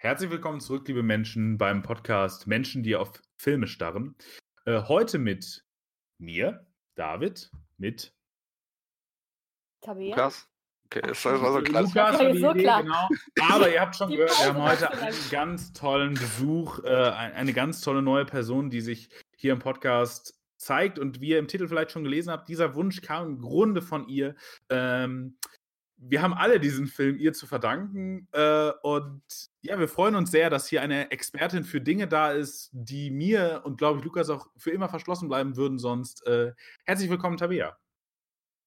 Herzlich willkommen zurück, liebe Menschen, beim Podcast Menschen, die auf Filme starren. Äh, heute mit mir, David, mit Tabea. Lukas. Okay, das war so klar. Lukas war die so Idee, klar. genau. Aber ihr habt schon Die gehört, wir haben heute einen ganz tollen Besuch, äh, ein- eine ganz tolle neue Person, die sich hier im Podcast zeigt. Und wie ihr im Titel vielleicht schon gelesen habt, dieser Wunsch kam im Grunde von ihr. Ähm, wir haben alle diesen Film ihr zu verdanken. Äh, und ja, wir freuen uns sehr, dass hier eine Expertin für Dinge da ist, die mir und glaube ich Lukas auch für immer verschlossen bleiben würden sonst. Äh, herzlich willkommen, Tabea.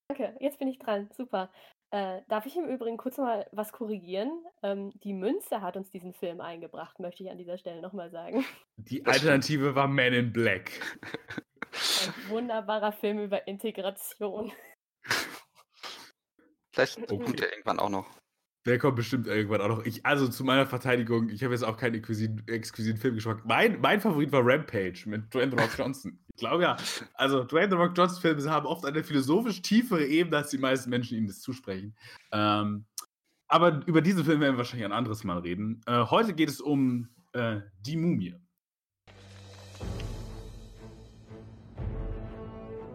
Danke, jetzt bin ich dran. Super. Äh, darf ich im Übrigen kurz mal was korrigieren? Ähm, die Münze hat uns diesen Film eingebracht, möchte ich an dieser Stelle nochmal sagen. Die Alternative war Man in Black. Ein wunderbarer Film über Integration. Vielleicht Okay. kommt der irgendwann auch noch. Der kommt bestimmt irgendwann auch noch. Ich, also zu meiner Verteidigung, ich habe jetzt auch keinen exquisiten, exquisiten Filmgeschmack. Mein, mein Favorit war Rampage mit Dwayne The Rock Johnson. Ich glaube ja. Also Dwayne The Rock Johnson Filme haben oft eine philosophisch tiefere Ebene, als die meisten Menschen ihnen das zusprechen. Ähm, aber über diesen Film werden wir wahrscheinlich ein anderes Mal reden. Äh, heute geht es um äh, die Mumie.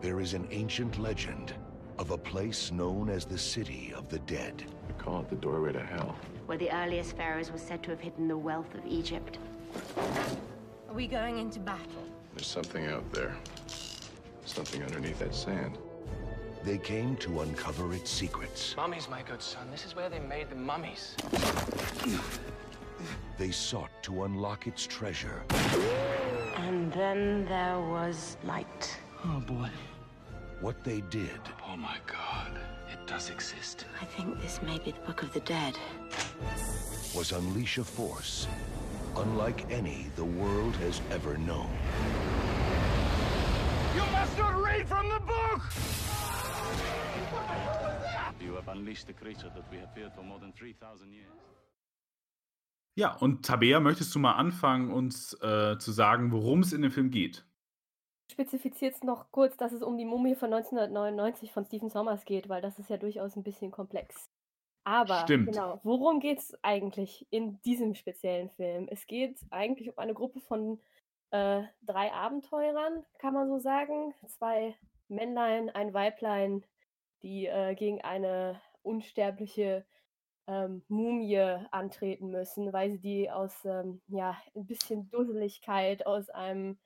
There is an ancient legend of a place known as the City of the Dead. We call it the doorway to hell. where the earliest pharaohs were said to have hidden the wealth of Egypt. Are we going into battle? There's something out there. Something underneath that sand. They came to uncover its secrets. Mummies, my good son. This is where they made the mummies. They sought to unlock its treasure. And then there was light. Oh, boy. What they did Oh my god. It does exist. I think this may be the Book of the Dead. was unleash a force unlike any the world has ever known. You must not read from the book! You have unleashed a creature that we have feared for more than 3,000 years. Ja, und Tabea, möchtest du mal anfangen, uns äh, zu sagen, worum es in dem Film geht? Spezifiziert noch kurz, dass es um die Mumie von 1999 von Stephen Sommers geht, weil das ist ja durchaus ein bisschen komplex. Aber Stimmt. genau, worum geht es eigentlich in diesem speziellen Film? Es geht eigentlich um eine Gruppe von äh, drei Abenteurern, kann man so sagen. Zwei Männlein, ein Weiblein, die äh, gegen eine unsterbliche ähm, Mumie antreten müssen, weil sie die aus ähm, ja, ein bisschen Dusseligkeit aus einem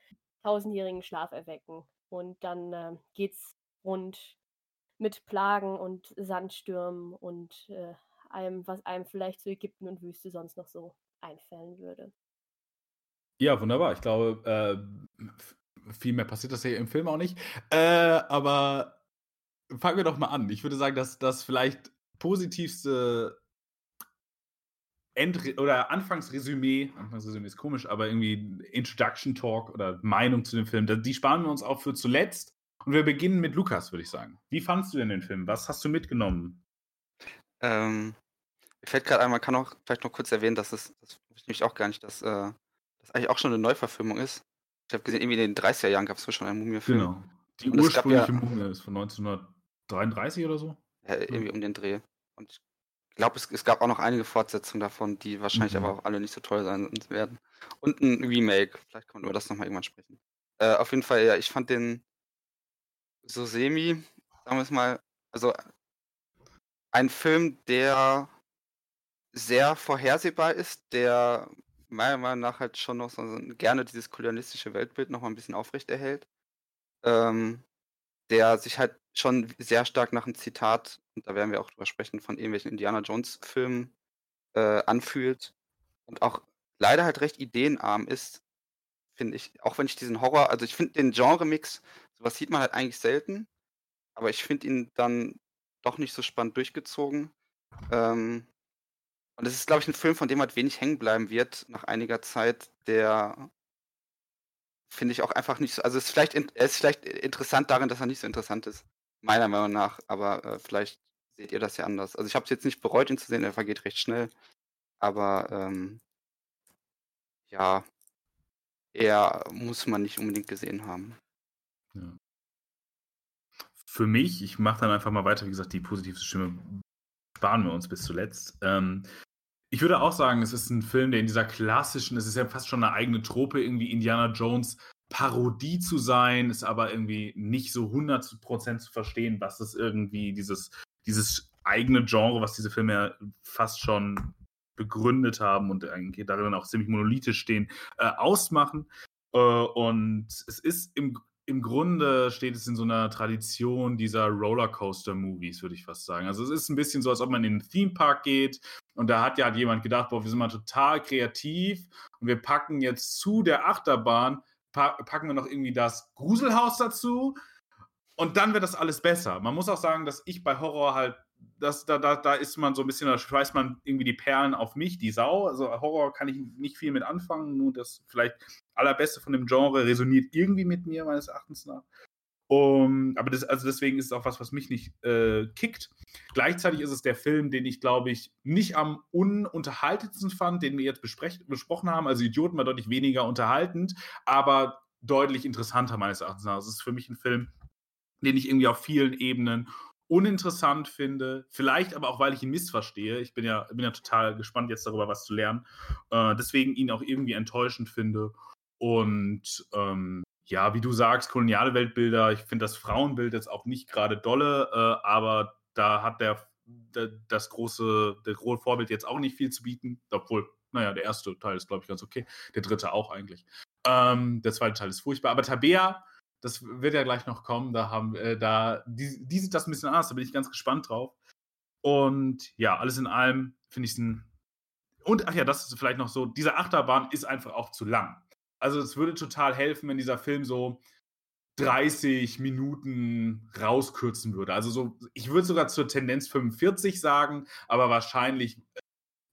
tausendjährigen Schlaf erwecken. Und dann ähm, geht's rund mit Plagen und Sandstürmen und äh, allem, was einem vielleicht zu Ägypten und Wüste sonst noch so einfallen würde. Ja, wunderbar. Ich glaube, äh, viel mehr passiert das ja im Film auch nicht. Äh, aber fangen wir doch mal an. Ich würde sagen, dass das vielleicht positivste End oder Anfangsresümee, Anfangsresümee ist komisch, aber irgendwie Introduction Talk oder Meinung zu dem Film, die sparen wir uns auch für zuletzt. Und wir beginnen mit Lukas, würde ich sagen. Wie fandst du denn den Film? Was hast du mitgenommen? Ähm, mir fällt gerade ein, man kann auch vielleicht noch kurz erwähnen, dass es, das wusste ich nämlich auch gar nicht, dass äh, das eigentlich auch schon eine Neuverfilmung ist. Ich habe gesehen, irgendwie in den 30er Jahren gab es schon einen Mumie-Film. Genau. Die Und gab ja- ursprüngliche Mumie ist von 1933 oder so. Ja, irgendwie um den Dreh. Und ich glaube, es, es gab auch noch einige Fortsetzungen davon, die wahrscheinlich Mhm. aber auch alle nicht so toll sein werden. Und ein Remake. Vielleicht kann man über das nochmal irgendwann sprechen. Äh, auf jeden Fall, ja, ich fand den so semi, sagen wir es mal, also ein Film, der sehr vorhersehbar ist, der meiner Meinung nach halt schon noch so gerne dieses kolonialistische Weltbild noch mal ein bisschen aufrechterhält. Ähm, der sich halt schon sehr stark nach einem Zitat, und da werden wir auch drüber sprechen, von irgendwelchen Indiana Jones Filmen äh, anfühlt und auch leider halt recht ideenarm ist, finde ich. Auch wenn ich diesen Horror, also ich finde den Genre-Mix, sowas sieht man halt eigentlich selten, aber ich finde ihn dann doch nicht so spannend durchgezogen. Ähm, und es ist, glaube ich, ein Film, von dem halt wenig hängen bleiben wird nach einiger Zeit, der finde ich auch einfach nicht so. Also es ist vielleicht, in- ist vielleicht interessant darin, dass er nicht so interessant ist, meiner Meinung nach, aber äh, vielleicht seht ihr das ja anders. Also ich habe es jetzt nicht bereut, ihn zu sehen, er vergeht recht schnell, aber ähm, ja, er muss man nicht unbedingt gesehen haben. Ja. Für mich, ich mache dann einfach mal weiter, wie gesagt, die positivste Stimme sparen wir uns bis zuletzt. Ähm, Ich würde auch sagen, es ist ein Film, der in dieser klassischen, es ist ja fast schon eine eigene Trope, irgendwie Indiana Jones Parodie zu sein, ist aber irgendwie nicht so 100% zu verstehen, was das irgendwie, dieses, dieses eigene Genre, was diese Filme ja fast schon begründet haben und eigentlich darin auch ziemlich monolithisch stehen, äh, ausmachen. Äh, und es ist im, im Grunde steht es in so einer Tradition dieser Rollercoaster-Movies, würde ich fast sagen. Also es ist ein bisschen so, als ob man in einen Themepark geht und da hat ja jemand gedacht, boah, wir sind mal total kreativ und wir packen jetzt zu der Achterbahn, packen wir noch irgendwie das Gruselhaus dazu und dann wird das alles besser. Man muss auch sagen, dass ich bei Horror halt das, da, da, da ist man so ein bisschen, da schweißt man irgendwie die Perlen auf mich, die Sau. Also Horror kann ich nicht viel mit anfangen, nur das vielleicht allerbeste von dem Genre resoniert irgendwie mit mir, meines Erachtens nach. Um, aber das, also deswegen ist es auch was, was mich nicht äh, kickt. Gleichzeitig ist es der Film, den ich, glaube ich, nicht am ununterhaltetsten fand, den wir jetzt besprochen haben. Also Idioten war deutlich weniger unterhaltend, aber deutlich interessanter meines Erachtens nach. Es ist für mich ein Film, den ich irgendwie auf vielen Ebenen uninteressant finde, vielleicht aber auch, weil ich ihn missverstehe. Ich bin ja, bin ja total gespannt, jetzt darüber was zu lernen. Äh, deswegen ihn auch irgendwie enttäuschend finde. Und ähm, ja, wie du sagst, koloniale Weltbilder, ich finde das Frauenbild jetzt auch nicht gerade dolle, äh, aber da hat der, der, das große, der große Vorbild jetzt auch nicht viel zu bieten, obwohl, naja, der erste Teil ist, glaube ich, ganz okay. Der dritte auch eigentlich. Ähm, der zweite Teil ist furchtbar. Aber Tabea das wird ja gleich noch kommen. Da haben, äh, da, die, die sieht das ein bisschen anders, da bin ich ganz gespannt drauf. Und ja, alles in allem finde ich es ein. Und ach ja, das ist vielleicht noch so, diese Achterbahn ist einfach auch zu lang. Also es würde total helfen, wenn dieser Film so 30 Minuten rauskürzen würde. Also so, ich würde sogar zur Tendenz 45 sagen, aber wahrscheinlich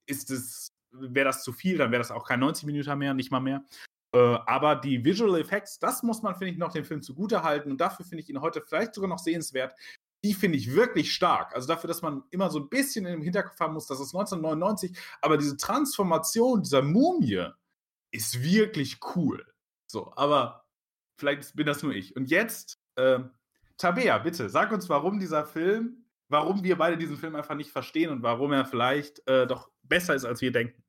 ist es, wäre das zu viel, dann wäre das auch kein 90 Minuten mehr, nicht mal mehr. Äh, aber die Visual Effects, das muss man, finde ich, noch dem Film zugute halten. Und dafür finde ich ihn heute vielleicht sogar noch sehenswert. Die finde ich wirklich stark. Also dafür, dass man immer so ein bisschen im Hinterkopf haben muss, dass es 1999, aber diese Transformation dieser Mumie ist wirklich cool. So, aber vielleicht bin das nur ich. Und jetzt, äh, Tabea, bitte, sag uns, warum dieser Film, warum wir beide diesen Film einfach nicht verstehen und warum er vielleicht äh, doch besser ist, als wir denken.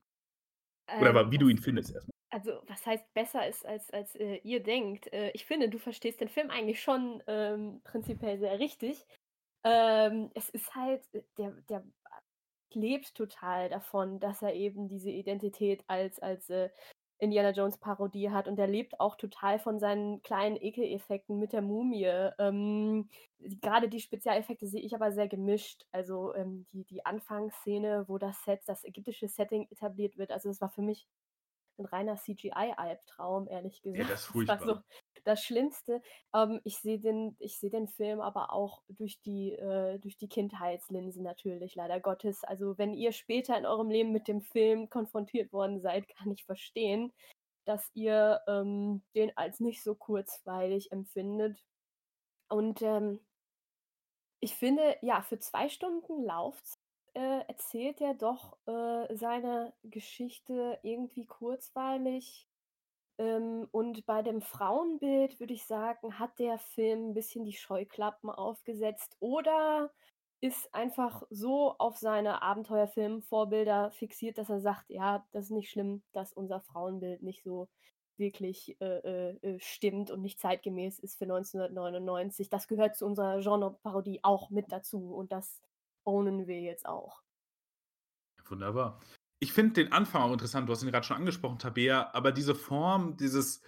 Oder ähm, wie du ihn findest erstmal also was heißt besser ist, als, als äh, ihr denkt. Äh, ich finde, du verstehst den Film eigentlich schon ähm, prinzipiell sehr richtig. Ähm, es ist halt, äh, der, der lebt total davon, dass er eben diese Identität als, als äh, Indiana Jones Parodie hat und er lebt auch total von seinen kleinen Ekeleffekten mit der Mumie. Ähm, Gerade die Spezialeffekte sehe ich aber sehr gemischt. Also ähm, die, die Anfangsszene, wo das Set, das ägyptische Setting etabliert wird, also es war für mich ein reiner CGI-Albtraum, ehrlich gesagt. Ja, das ist furchtbar. Das war so das Schlimmste. Ähm, ich sehe den, seh den Film aber auch durch die, äh, durch die Kindheitslinse natürlich, leider Gottes. Also wenn ihr später in eurem Leben mit dem Film konfrontiert worden seid, kann ich verstehen, dass ihr ähm, den als nicht so kurzweilig empfindet. Und ähm, ich finde, ja, für zwei Stunden Laufzeit äh, erzählt er doch äh, seine Geschichte irgendwie kurzweilig. Ähm, und bei dem Frauenbild würde ich sagen, hat der Film ein bisschen die Scheuklappen aufgesetzt oder ist einfach so auf seine Abenteuerfilmvorbilder fixiert, dass er sagt, ja, das ist nicht schlimm, dass unser Frauenbild nicht so wirklich äh, äh, äh stimmt und nicht zeitgemäß ist für 1999. Das gehört zu unserer Genreparodie auch mit dazu und das ownen wir jetzt auch. Wunderbar. Ich finde den Anfang auch interessant. Du hast ihn gerade schon angesprochen, Tabea, aber diese Form, dieses.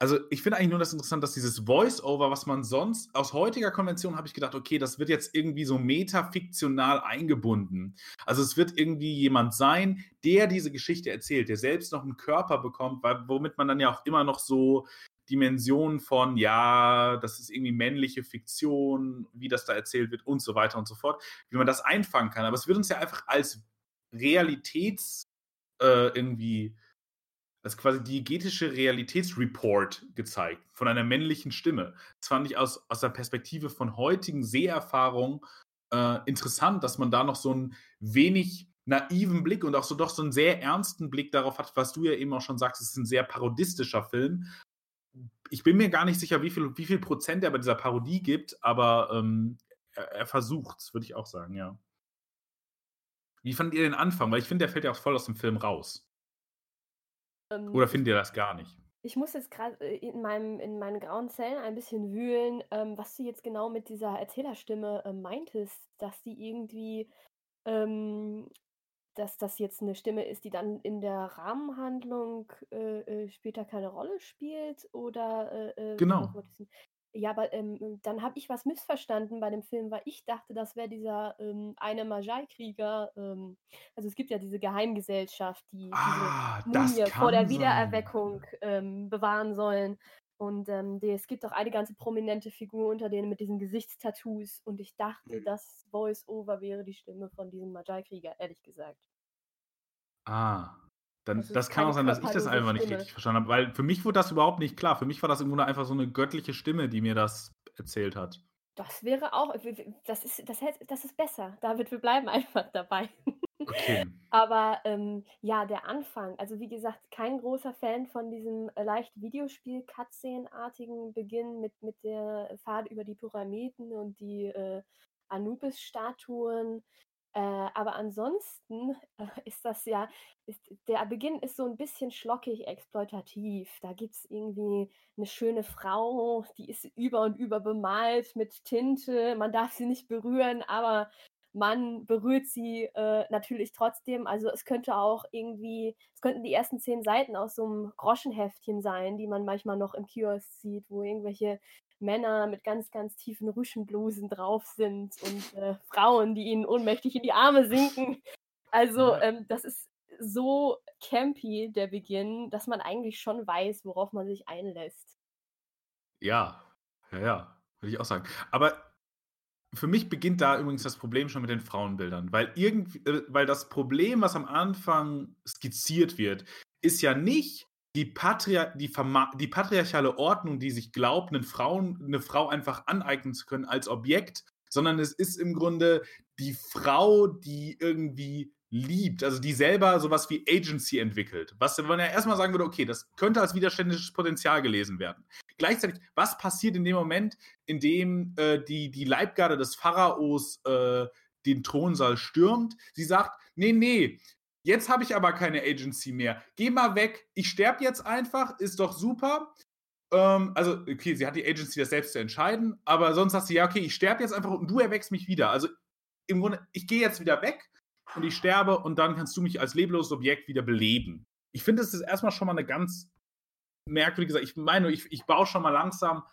Also, ich finde eigentlich nur das interessant, dass dieses Voice-Over, was man sonst aus heutiger Konvention habe ich gedacht, okay, das wird jetzt irgendwie so metafiktional eingebunden. Also, es wird irgendwie jemand sein, der diese Geschichte erzählt, der selbst noch einen Körper bekommt, weil, womit man dann ja auch immer noch so Dimension von, ja, das ist irgendwie männliche Fiktion, wie das da erzählt wird und so weiter und so fort, wie man das einfangen kann. Aber es wird uns ja einfach als Realitäts äh, irgendwie, als quasi diegetische Realitätsreport gezeigt von einer männlichen Stimme. Das fand ich aus, aus der Perspektive von heutigen Seherfahrungen äh, interessant, dass man da noch so einen wenig naiven Blick und auch so doch so einen sehr ernsten Blick darauf hat, was du ja eben auch schon sagst, es ist ein sehr parodistischer Film, ich bin mir gar nicht sicher, wie viel, wie viel Prozent er bei dieser Parodie gibt, aber ähm, er, er versucht es, würde ich auch sagen, ja. Wie fandet ihr den Anfang? Weil ich finde, der fällt ja auch voll aus dem Film raus. Ähm, Oder findet ihr das gar nicht? Ich muss jetzt gerade äh, in, meinem, in meinen grauen Zellen ein bisschen wühlen, ähm, was du jetzt genau mit dieser Erzählerstimme äh, meintest, dass die irgendwie, ähm, dass das jetzt eine Stimme ist, die dann in der Rahmenhandlung äh, äh, später keine Rolle spielt oder äh, äh, Genau. ja, aber ähm, dann habe ich was missverstanden bei dem Film, weil ich dachte, das wäre dieser ähm, eine Majai-Krieger. Ähm, also es gibt ja diese Geheimgesellschaft, die Ah, diese Mumie vor der. Wiedererweckung ähm, bewahren sollen. Und ähm, die, es gibt auch eine ganze prominente Figur unter denen mit diesen Gesichtstattoos. Und ich dachte, Mhm. das Voice-Over wäre die Stimme von diesem Majai-Krieger, ehrlich gesagt. Ah. Dann, Das das kann auch sein, dass ich das einfach nicht Stimme. richtig verstanden habe, weil für mich wurde das überhaupt nicht klar. Für mich war das im Grunde einfach so eine göttliche Stimme, die mir das erzählt hat. Das wäre auch, das ist, das ist besser. David, wir bleiben einfach dabei. Okay. Aber ähm, ja, der Anfang, also wie gesagt, kein großer Fan von diesem äh, leicht Videospiel-Cutscene-artigen Beginn mit, mit der Fahrt über die Pyramiden und die äh, Anubis-Statuen. Äh, aber ansonsten äh, ist das ja, ist, der Beginn ist so ein bisschen schlockig exploitativ. Da gibt es irgendwie eine schöne Frau, die ist über und über bemalt mit Tinte. Man darf sie nicht berühren, aber man berührt sie äh, natürlich trotzdem. Also es könnte auch irgendwie, es könnten die ersten zehn Seiten aus so einem Groschenheftchen sein, die man manchmal noch im Kiosk sieht, wo irgendwelche Männer mit ganz, ganz tiefen Rüschenblusen drauf sind und äh, Frauen, die ihnen ohnmächtig in die Arme sinken. Also ähm, das ist so campy, der Beginn, dass man eigentlich schon weiß, worauf man sich einlässt. Ja, ja, ja, würde ich auch sagen. Aber für mich beginnt da übrigens das Problem schon mit den Frauenbildern, weil irgendwie, äh, weil das Problem, was am Anfang skizziert wird, ist ja nicht die, Patria die, die patriarchale Ordnung, die sich glaubt, einen Frauen, eine Frau einfach aneignen zu können als Objekt, sondern es ist im Grunde die Frau, die irgendwie liebt, also die selber sowas wie Agency entwickelt. Was man ja erstmal sagen würde, okay, das könnte als widerständisches Potenzial gelesen werden. Gleichzeitig, was passiert in dem Moment, in dem äh, die, die Leibgarde des Pharaos äh, den Thronsaal stürmt? Sie sagt, nee, nee, jetzt habe ich aber keine Agency mehr. Geh mal weg, ich sterbe jetzt einfach, ist doch super. Ähm, also, okay, sie hat die Agency, das selbst zu entscheiden, aber sonst sagt sie, ja, okay, ich sterbe jetzt einfach und du erweckst mich wieder. Also, im Grunde, ich gehe jetzt wieder weg und ich sterbe und dann kannst du mich als lebloses Objekt wieder beleben. Ich finde, das ist erstmal schon mal eine ganz merkwürdige Sache. Ich meine, ich, ich baue schon mal langsam.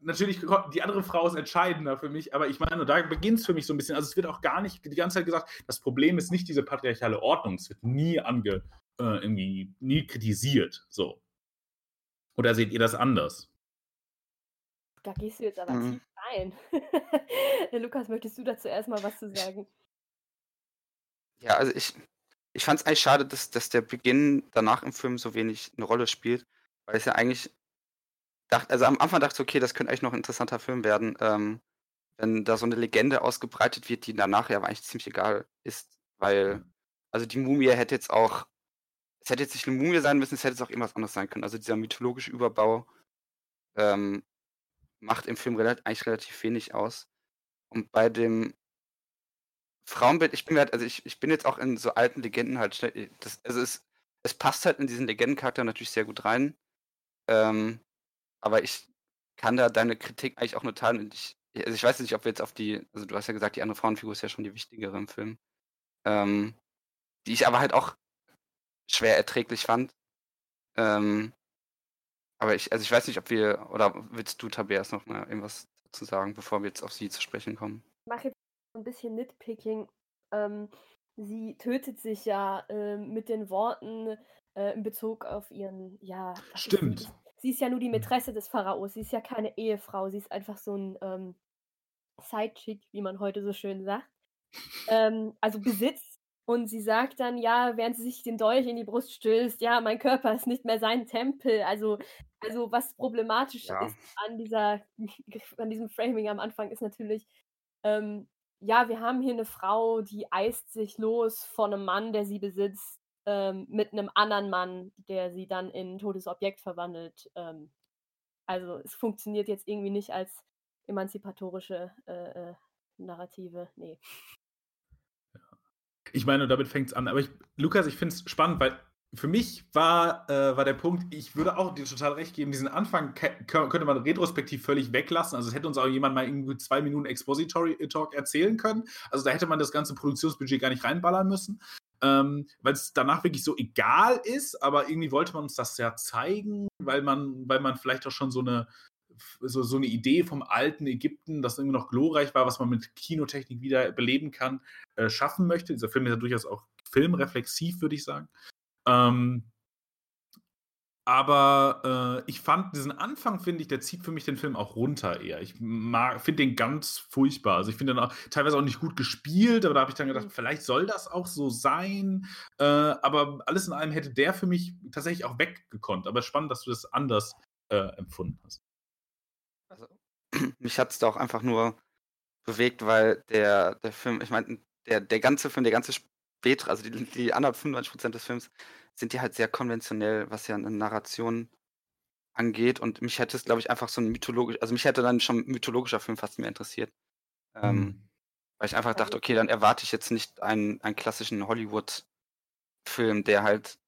Natürlich, die andere Frau ist entscheidender für mich, aber ich meine, da beginnt es für mich so ein bisschen. Also, es wird auch gar nicht die ganze Zeit gesagt, das Problem ist nicht diese patriarchale Ordnung. Es wird nie ange, äh, irgendwie, nie kritisiert. So. Oder seht ihr das anders? Da gehst du jetzt aber Mhm. tief rein. Lukas, möchtest du dazu erstmal was zu sagen? Ja, also ich, ich fand es eigentlich schade, dass, dass der Beginn danach im Film so wenig eine Rolle spielt, weil es ja eigentlich dachte, also am Anfang dachte ich, okay, das könnte eigentlich noch ein interessanter Film werden, ähm, wenn da so eine Legende ausgebreitet wird, die danach ja eigentlich ziemlich egal ist, weil, also die Mumie hätte jetzt auch, es hätte jetzt nicht eine Mumie sein müssen, es hätte jetzt auch irgendwas anderes sein können. Also dieser mythologische Überbau ähm, macht im Film relat eigentlich relativ wenig aus. Und bei dem Frauenbild, ich bin halt, also ich, ich bin jetzt auch in so alten Legenden halt schnell, das, also es, es passt halt in diesen Legendencharakter natürlich sehr gut rein. Ähm, aber ich kann da deine Kritik eigentlich auch nur teilen. Ich, also ich weiß nicht, ob wir jetzt auf die, also du hast ja gesagt, die andere Frauenfigur ist ja schon die wichtigere im Film. Ähm, die ich aber halt auch schwer erträglich fand. Ähm, aber ich, also ich weiß nicht, ob wir, oder willst du, Tabeas, noch mal irgendwas dazu sagen, bevor wir jetzt auf sie zu sprechen kommen? Ich mache jetzt ein bisschen Nitpicking. Ähm, sie tötet sich ja ähm, mit den Worten äh, in Bezug auf ihren, ja. Stimmt. Ist- Sie ist ja nur die Mätresse des Pharaos. Sie ist ja keine Ehefrau. Sie ist einfach so ein ähm, Sidechick, wie man heute so schön sagt. Ähm, also Besitz. Und sie sagt dann, ja, während sie sich den Dolch in die Brust stößt, ja, mein Körper ist nicht mehr sein Tempel. Also, also was problematisch Ja. ist an dieser, an diesem Framing am Anfang ist natürlich, ähm, ja, wir haben hier eine Frau, die eist sich los von einem Mann, der sie besitzt, ähm, mit einem anderen Mann, der sie dann in ein totes Objekt verwandelt. Ähm, also es funktioniert jetzt irgendwie nicht als emanzipatorische äh, äh, Narrative. Nee. Ich meine, damit fängt es an. Aber ich, Lukas, ich finde es spannend, weil für mich war, äh, war der Punkt, ich würde auch dir total recht geben, diesen Anfang könnte man retrospektiv völlig weglassen. Also es hätte uns auch jemand mal irgendwie zwei Minuten Expository Talk erzählen können. Also da hätte man das ganze Produktionsbudget gar nicht reinballern müssen. Ähm, weil es danach wirklich so egal ist, aber irgendwie wollte man uns das ja zeigen, weil man, weil man vielleicht auch schon so eine, so, so eine Idee vom alten Ägypten, das irgendwie noch glorreich war, was man mit Kinotechnik wieder beleben kann, äh, schaffen möchte. Dieser Film ist ja durchaus auch filmreflexiv, würde ich sagen. Ähm, aber äh, ich fand diesen Anfang, finde ich, der zieht für mich den Film auch runter eher. Ich finde den ganz furchtbar. Also ich finde den auch teilweise auch nicht gut gespielt, aber da habe ich dann gedacht, mhm. vielleicht soll das auch so sein. Äh, aber alles in allem hätte der für mich tatsächlich auch weggekonnt. Aber spannend, dass du das anders äh, empfunden hast. Also, mich hat es doch einfach nur bewegt, weil der, der Film, ich meine, der, der ganze Film, der ganze spätere, also die, die anderen 95% des Films, sind die halt sehr konventionell, was ja eine Narration angeht. Und mich hätte es, glaube ich, einfach so ein mythologisch, also mich hätte dann schon ein mythologischer Film fast mehr interessiert. Ähm, mhm. Weil ich einfach dachte, okay, dann erwarte ich jetzt nicht einen, einen klassischen Hollywood-Film, der halt,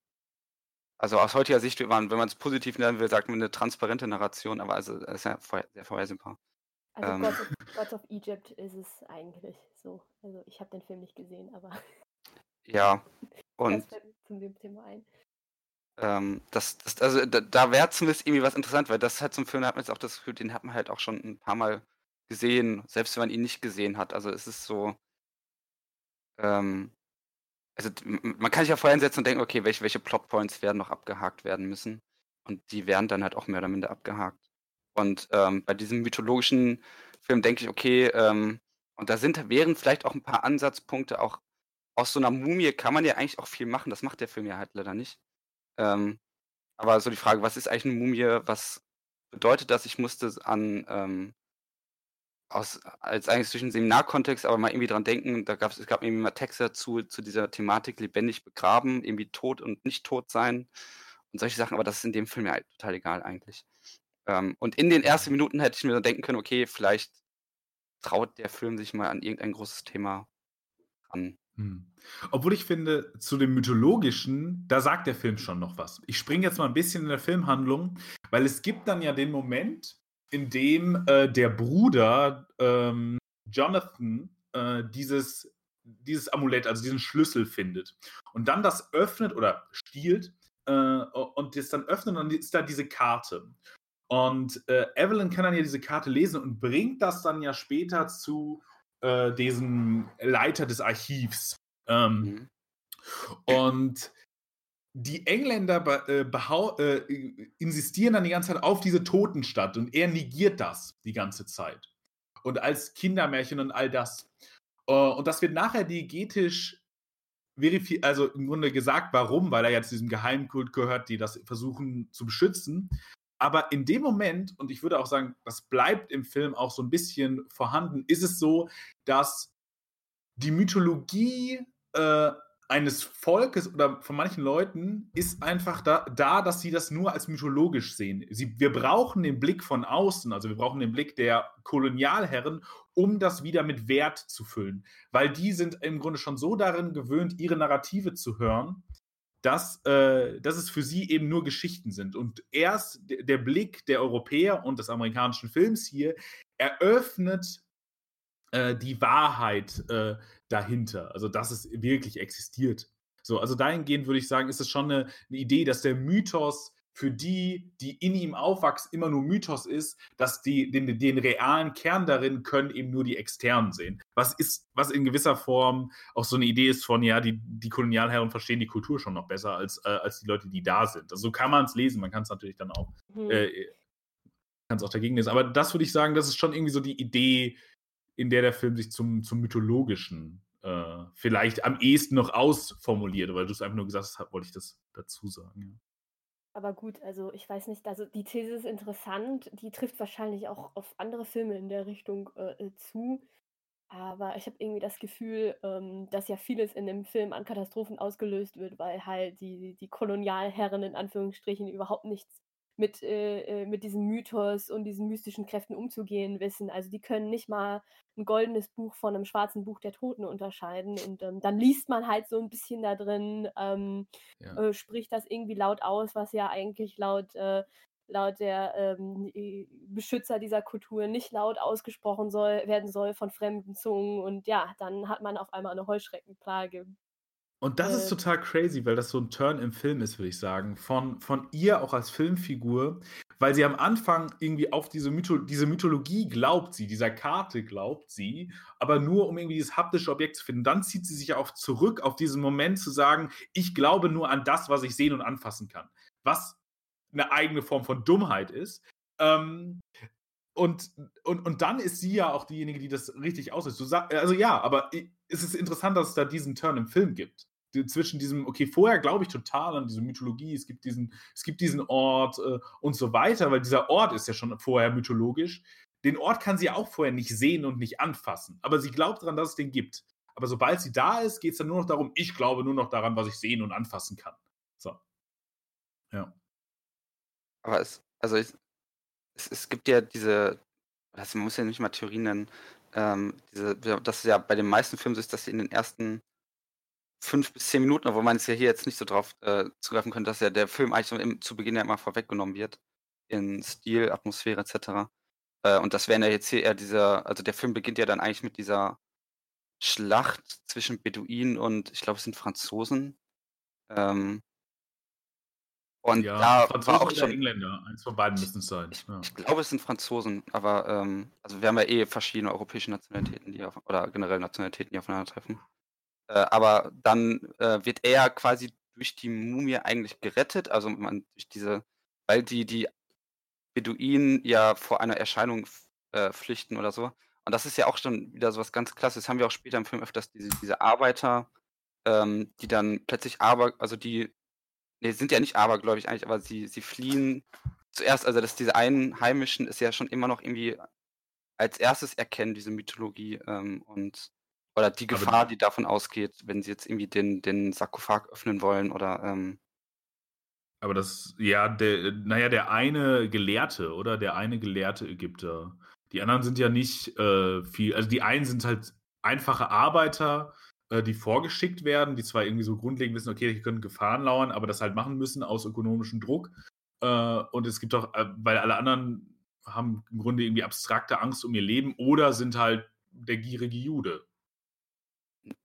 also aus heutiger Sicht, wenn man es positiv nennen will, sagt man eine transparente Narration, aber also das ist ja vorher, sehr vorhersehbar. Also ähm, God, of, God of Egypt ist es eigentlich so. Also ich habe den Film nicht gesehen, aber. Ja, und. Das zu dem Thema ein. Ähm, das, das, also da, da wäre zumindest irgendwie was interessant, weil das halt zum Film hat man jetzt auch das Gefühl, den hat man halt auch schon ein paar Mal gesehen, selbst wenn man ihn nicht gesehen hat. Also es ist so. Ähm, also man kann sich ja vorher hinsetzen und denken, okay, welche, welche Plotpoints werden noch abgehakt werden müssen. Und die werden dann halt auch mehr oder minder abgehakt. Und ähm, bei diesem mythologischen Film denke ich, okay, ähm, und da sind, wären vielleicht auch ein paar Ansatzpunkte auch aus so einer Mumie kann man ja eigentlich auch viel machen. Das macht der Film ja halt leider nicht. Ähm, aber so die Frage, was ist eigentlich eine Mumie? Was bedeutet das? Ich musste an ähm, aus als eigentlich zwischen Seminarkontext, aber mal irgendwie dran denken. Da gab es gab irgendwie mal Texte dazu zu dieser Thematik lebendig begraben, irgendwie tot und nicht tot sein und solche Sachen. Aber das ist in dem Film ja halt total egal eigentlich. Ähm, und in den ersten Minuten hätte ich mir dann denken können, okay, vielleicht traut der Film sich mal an irgendein großes Thema ran. Hm. Obwohl ich finde, zu dem Mythologischen, da sagt der Film schon noch was. Ich springe jetzt mal ein bisschen in der Filmhandlung, weil es gibt dann ja den Moment, in dem äh, der Bruder ähm, Jonathan äh, dieses, dieses Amulett, also diesen Schlüssel findet und dann das öffnet oder stiehlt äh, und das dann öffnet und dann ist da diese Karte. Und äh, Evelyn kann dann ja diese Karte lesen und bringt das dann ja später zu äh, diesem Leiter des Archivs. Ähm, mhm. Und die Engländer äh, äh, insistieren dann die ganze Zeit auf diese Totenstadt und er negiert das die ganze Zeit. Und als Kindermärchen und all das. Äh, und das wird nachher diegetisch verifiziert, also im Grunde gesagt, warum, weil er ja zu diesem Geheimkult gehört, die das versuchen zu beschützen. Aber in dem Moment, und ich würde auch sagen, das bleibt im Film auch so ein bisschen vorhanden, ist es so, dass die Mythologie äh, eines Volkes oder von manchen Leuten ist einfach da, da, dass sie das nur als mythologisch sehen. Sie, wir brauchen den Blick von außen, also wir brauchen den Blick der Kolonialherren, um das wieder mit Wert zu füllen. Weil die sind im Grunde schon so darin gewöhnt, ihre Narrative zu hören, dass, äh, dass es für sie eben nur Geschichten sind. Und erst der Blick der Europäer und des amerikanischen Films hier eröffnet äh, die Wahrheit äh, dahinter. Also, dass es wirklich existiert. So, also dahingehend würde ich sagen, ist es schon eine, eine Idee, dass der Mythos für die, die in ihm aufwachsen, immer nur Mythos ist, dass die den, den realen Kern darin können eben nur die Externen sehen. Was ist, was in gewisser Form auch so eine Idee ist von, ja, die, die Kolonialherren verstehen die Kultur schon noch besser als, äh, als die Leute, die da sind. Also so kann man es lesen, man kann es natürlich dann auch, mhm. äh, kann es auch dagegen lesen. Aber das würde ich sagen, das ist schon irgendwie so die Idee, in der der Film sich zum, zum Mythologischen äh, vielleicht am ehesten noch ausformuliert, weil du es einfach nur gesagt hast, wollte ich das dazu sagen. Ja. Aber gut, also ich weiß nicht, also die These ist interessant, die trifft wahrscheinlich auch auf andere Filme in der Richtung äh, äh zu. Aber ich habe irgendwie das Gefühl, ähm, dass ja vieles in dem Film an Katastrophen ausgelöst wird, weil halt die, die Kolonialherren in Anführungsstrichen überhaupt nichts mit, äh, äh, mit diesem Mythos und diesen mystischen Kräften umzugehen wissen. Also die können nicht mal ein goldenes Buch von einem schwarzen Buch der Toten unterscheiden. Und ähm, dann liest man halt so ein bisschen da drin, ähm, Ja. äh, spricht das irgendwie laut aus, was ja eigentlich laut, äh, laut der ähm, äh, Beschützer dieser Kultur nicht laut ausgesprochen soll, werden soll von fremden Zungen. Und ja, dann hat man auf einmal eine Heuschreckenplage. Und das ist Äh, total crazy, weil das so ein Turn im Film ist, würde ich sagen. Von, von ihr auch als Filmfigur, weil sie am Anfang irgendwie auf diese, Mytho diese Mythologie glaubt sie, dieser Karte glaubt sie, aber nur um irgendwie dieses haptische Objekt zu finden. Dann zieht sie sich auch zurück auf diesen Moment zu sagen, ich glaube nur an das, was ich sehen und anfassen kann. Was eine eigene Form von Dummheit ist. Ähm, und, und, und dann ist sie ja auch diejenige, die das richtig auslöst. Also ja, aber es ist interessant, dass es da diesen Turn im Film gibt. Zwischen diesem, okay, vorher glaube ich total an diese Mythologie, es gibt diesen, es gibt diesen Ort äh, und so weiter, weil dieser Ort ist ja schon vorher mythologisch. Den Ort kann sie auch vorher nicht sehen und nicht anfassen, aber sie glaubt daran, dass es den gibt. Aber sobald sie da ist, geht es dann nur noch darum, ich glaube nur noch daran, was ich sehen und anfassen kann. So. Ja. Aber es, also ich, es, es gibt ja diese, also man muss ja nicht mal Theorien nennen, ähm, diese, dass es ja bei den meisten Filmen so ist, dass sie in den ersten fünf bis zehn Minuten, obwohl man es ja hier jetzt nicht so drauf äh, zugreifen könnte, dass ja der Film eigentlich im, zu Beginn ja immer vorweggenommen wird. In Stil, Atmosphäre etc. Äh, und das wären ja jetzt hier eher dieser, also der Film beginnt ja dann eigentlich mit dieser Schlacht zwischen Beduinen und ich glaube es sind Franzosen. Ähm, und ja, da Franzosen war auch schon, Engländer. Eins von beiden müssen es sein. Ja. ich glaube, es sind Franzosen, aber ähm, also wir haben ja eh verschiedene europäische Nationalitäten, die auf, oder generell Nationalitäten, die aufeinandertreffen. Äh, aber dann äh, wird er quasi durch die Mumie eigentlich gerettet, also man durch diese, weil die die Beduinen ja vor einer Erscheinung äh, flüchten oder so. Und das ist ja auch schon wieder so was ganz Klasses. Das haben wir auch später im Film öfters, diese, diese Arbeiter, ähm, die dann plötzlich aber, also die, nee, sind ja nicht abergläubig eigentlich, aber sie, sie fliehen zuerst, also dass diese Einheimischen ist ja schon immer noch irgendwie als erstes erkennen, diese Mythologie ähm, und oder die Gefahr, die davon ausgeht, wenn sie jetzt irgendwie den, den Sarkophag öffnen wollen oder ähm, Aber das, ja, der, naja, der eine Gelehrte, oder? Der eine gelehrte Ägypter. Die anderen sind ja nicht äh, viel, also die einen sind halt einfache Arbeiter, äh, die vorgeschickt werden, die zwar irgendwie so grundlegend wissen, okay, hier können Gefahren lauern, aber das halt machen müssen aus ökonomischem Druck. Äh, und es gibt auch, äh, weil alle anderen haben im Grunde irgendwie abstrakte Angst um ihr Leben oder sind halt der gierige Jude.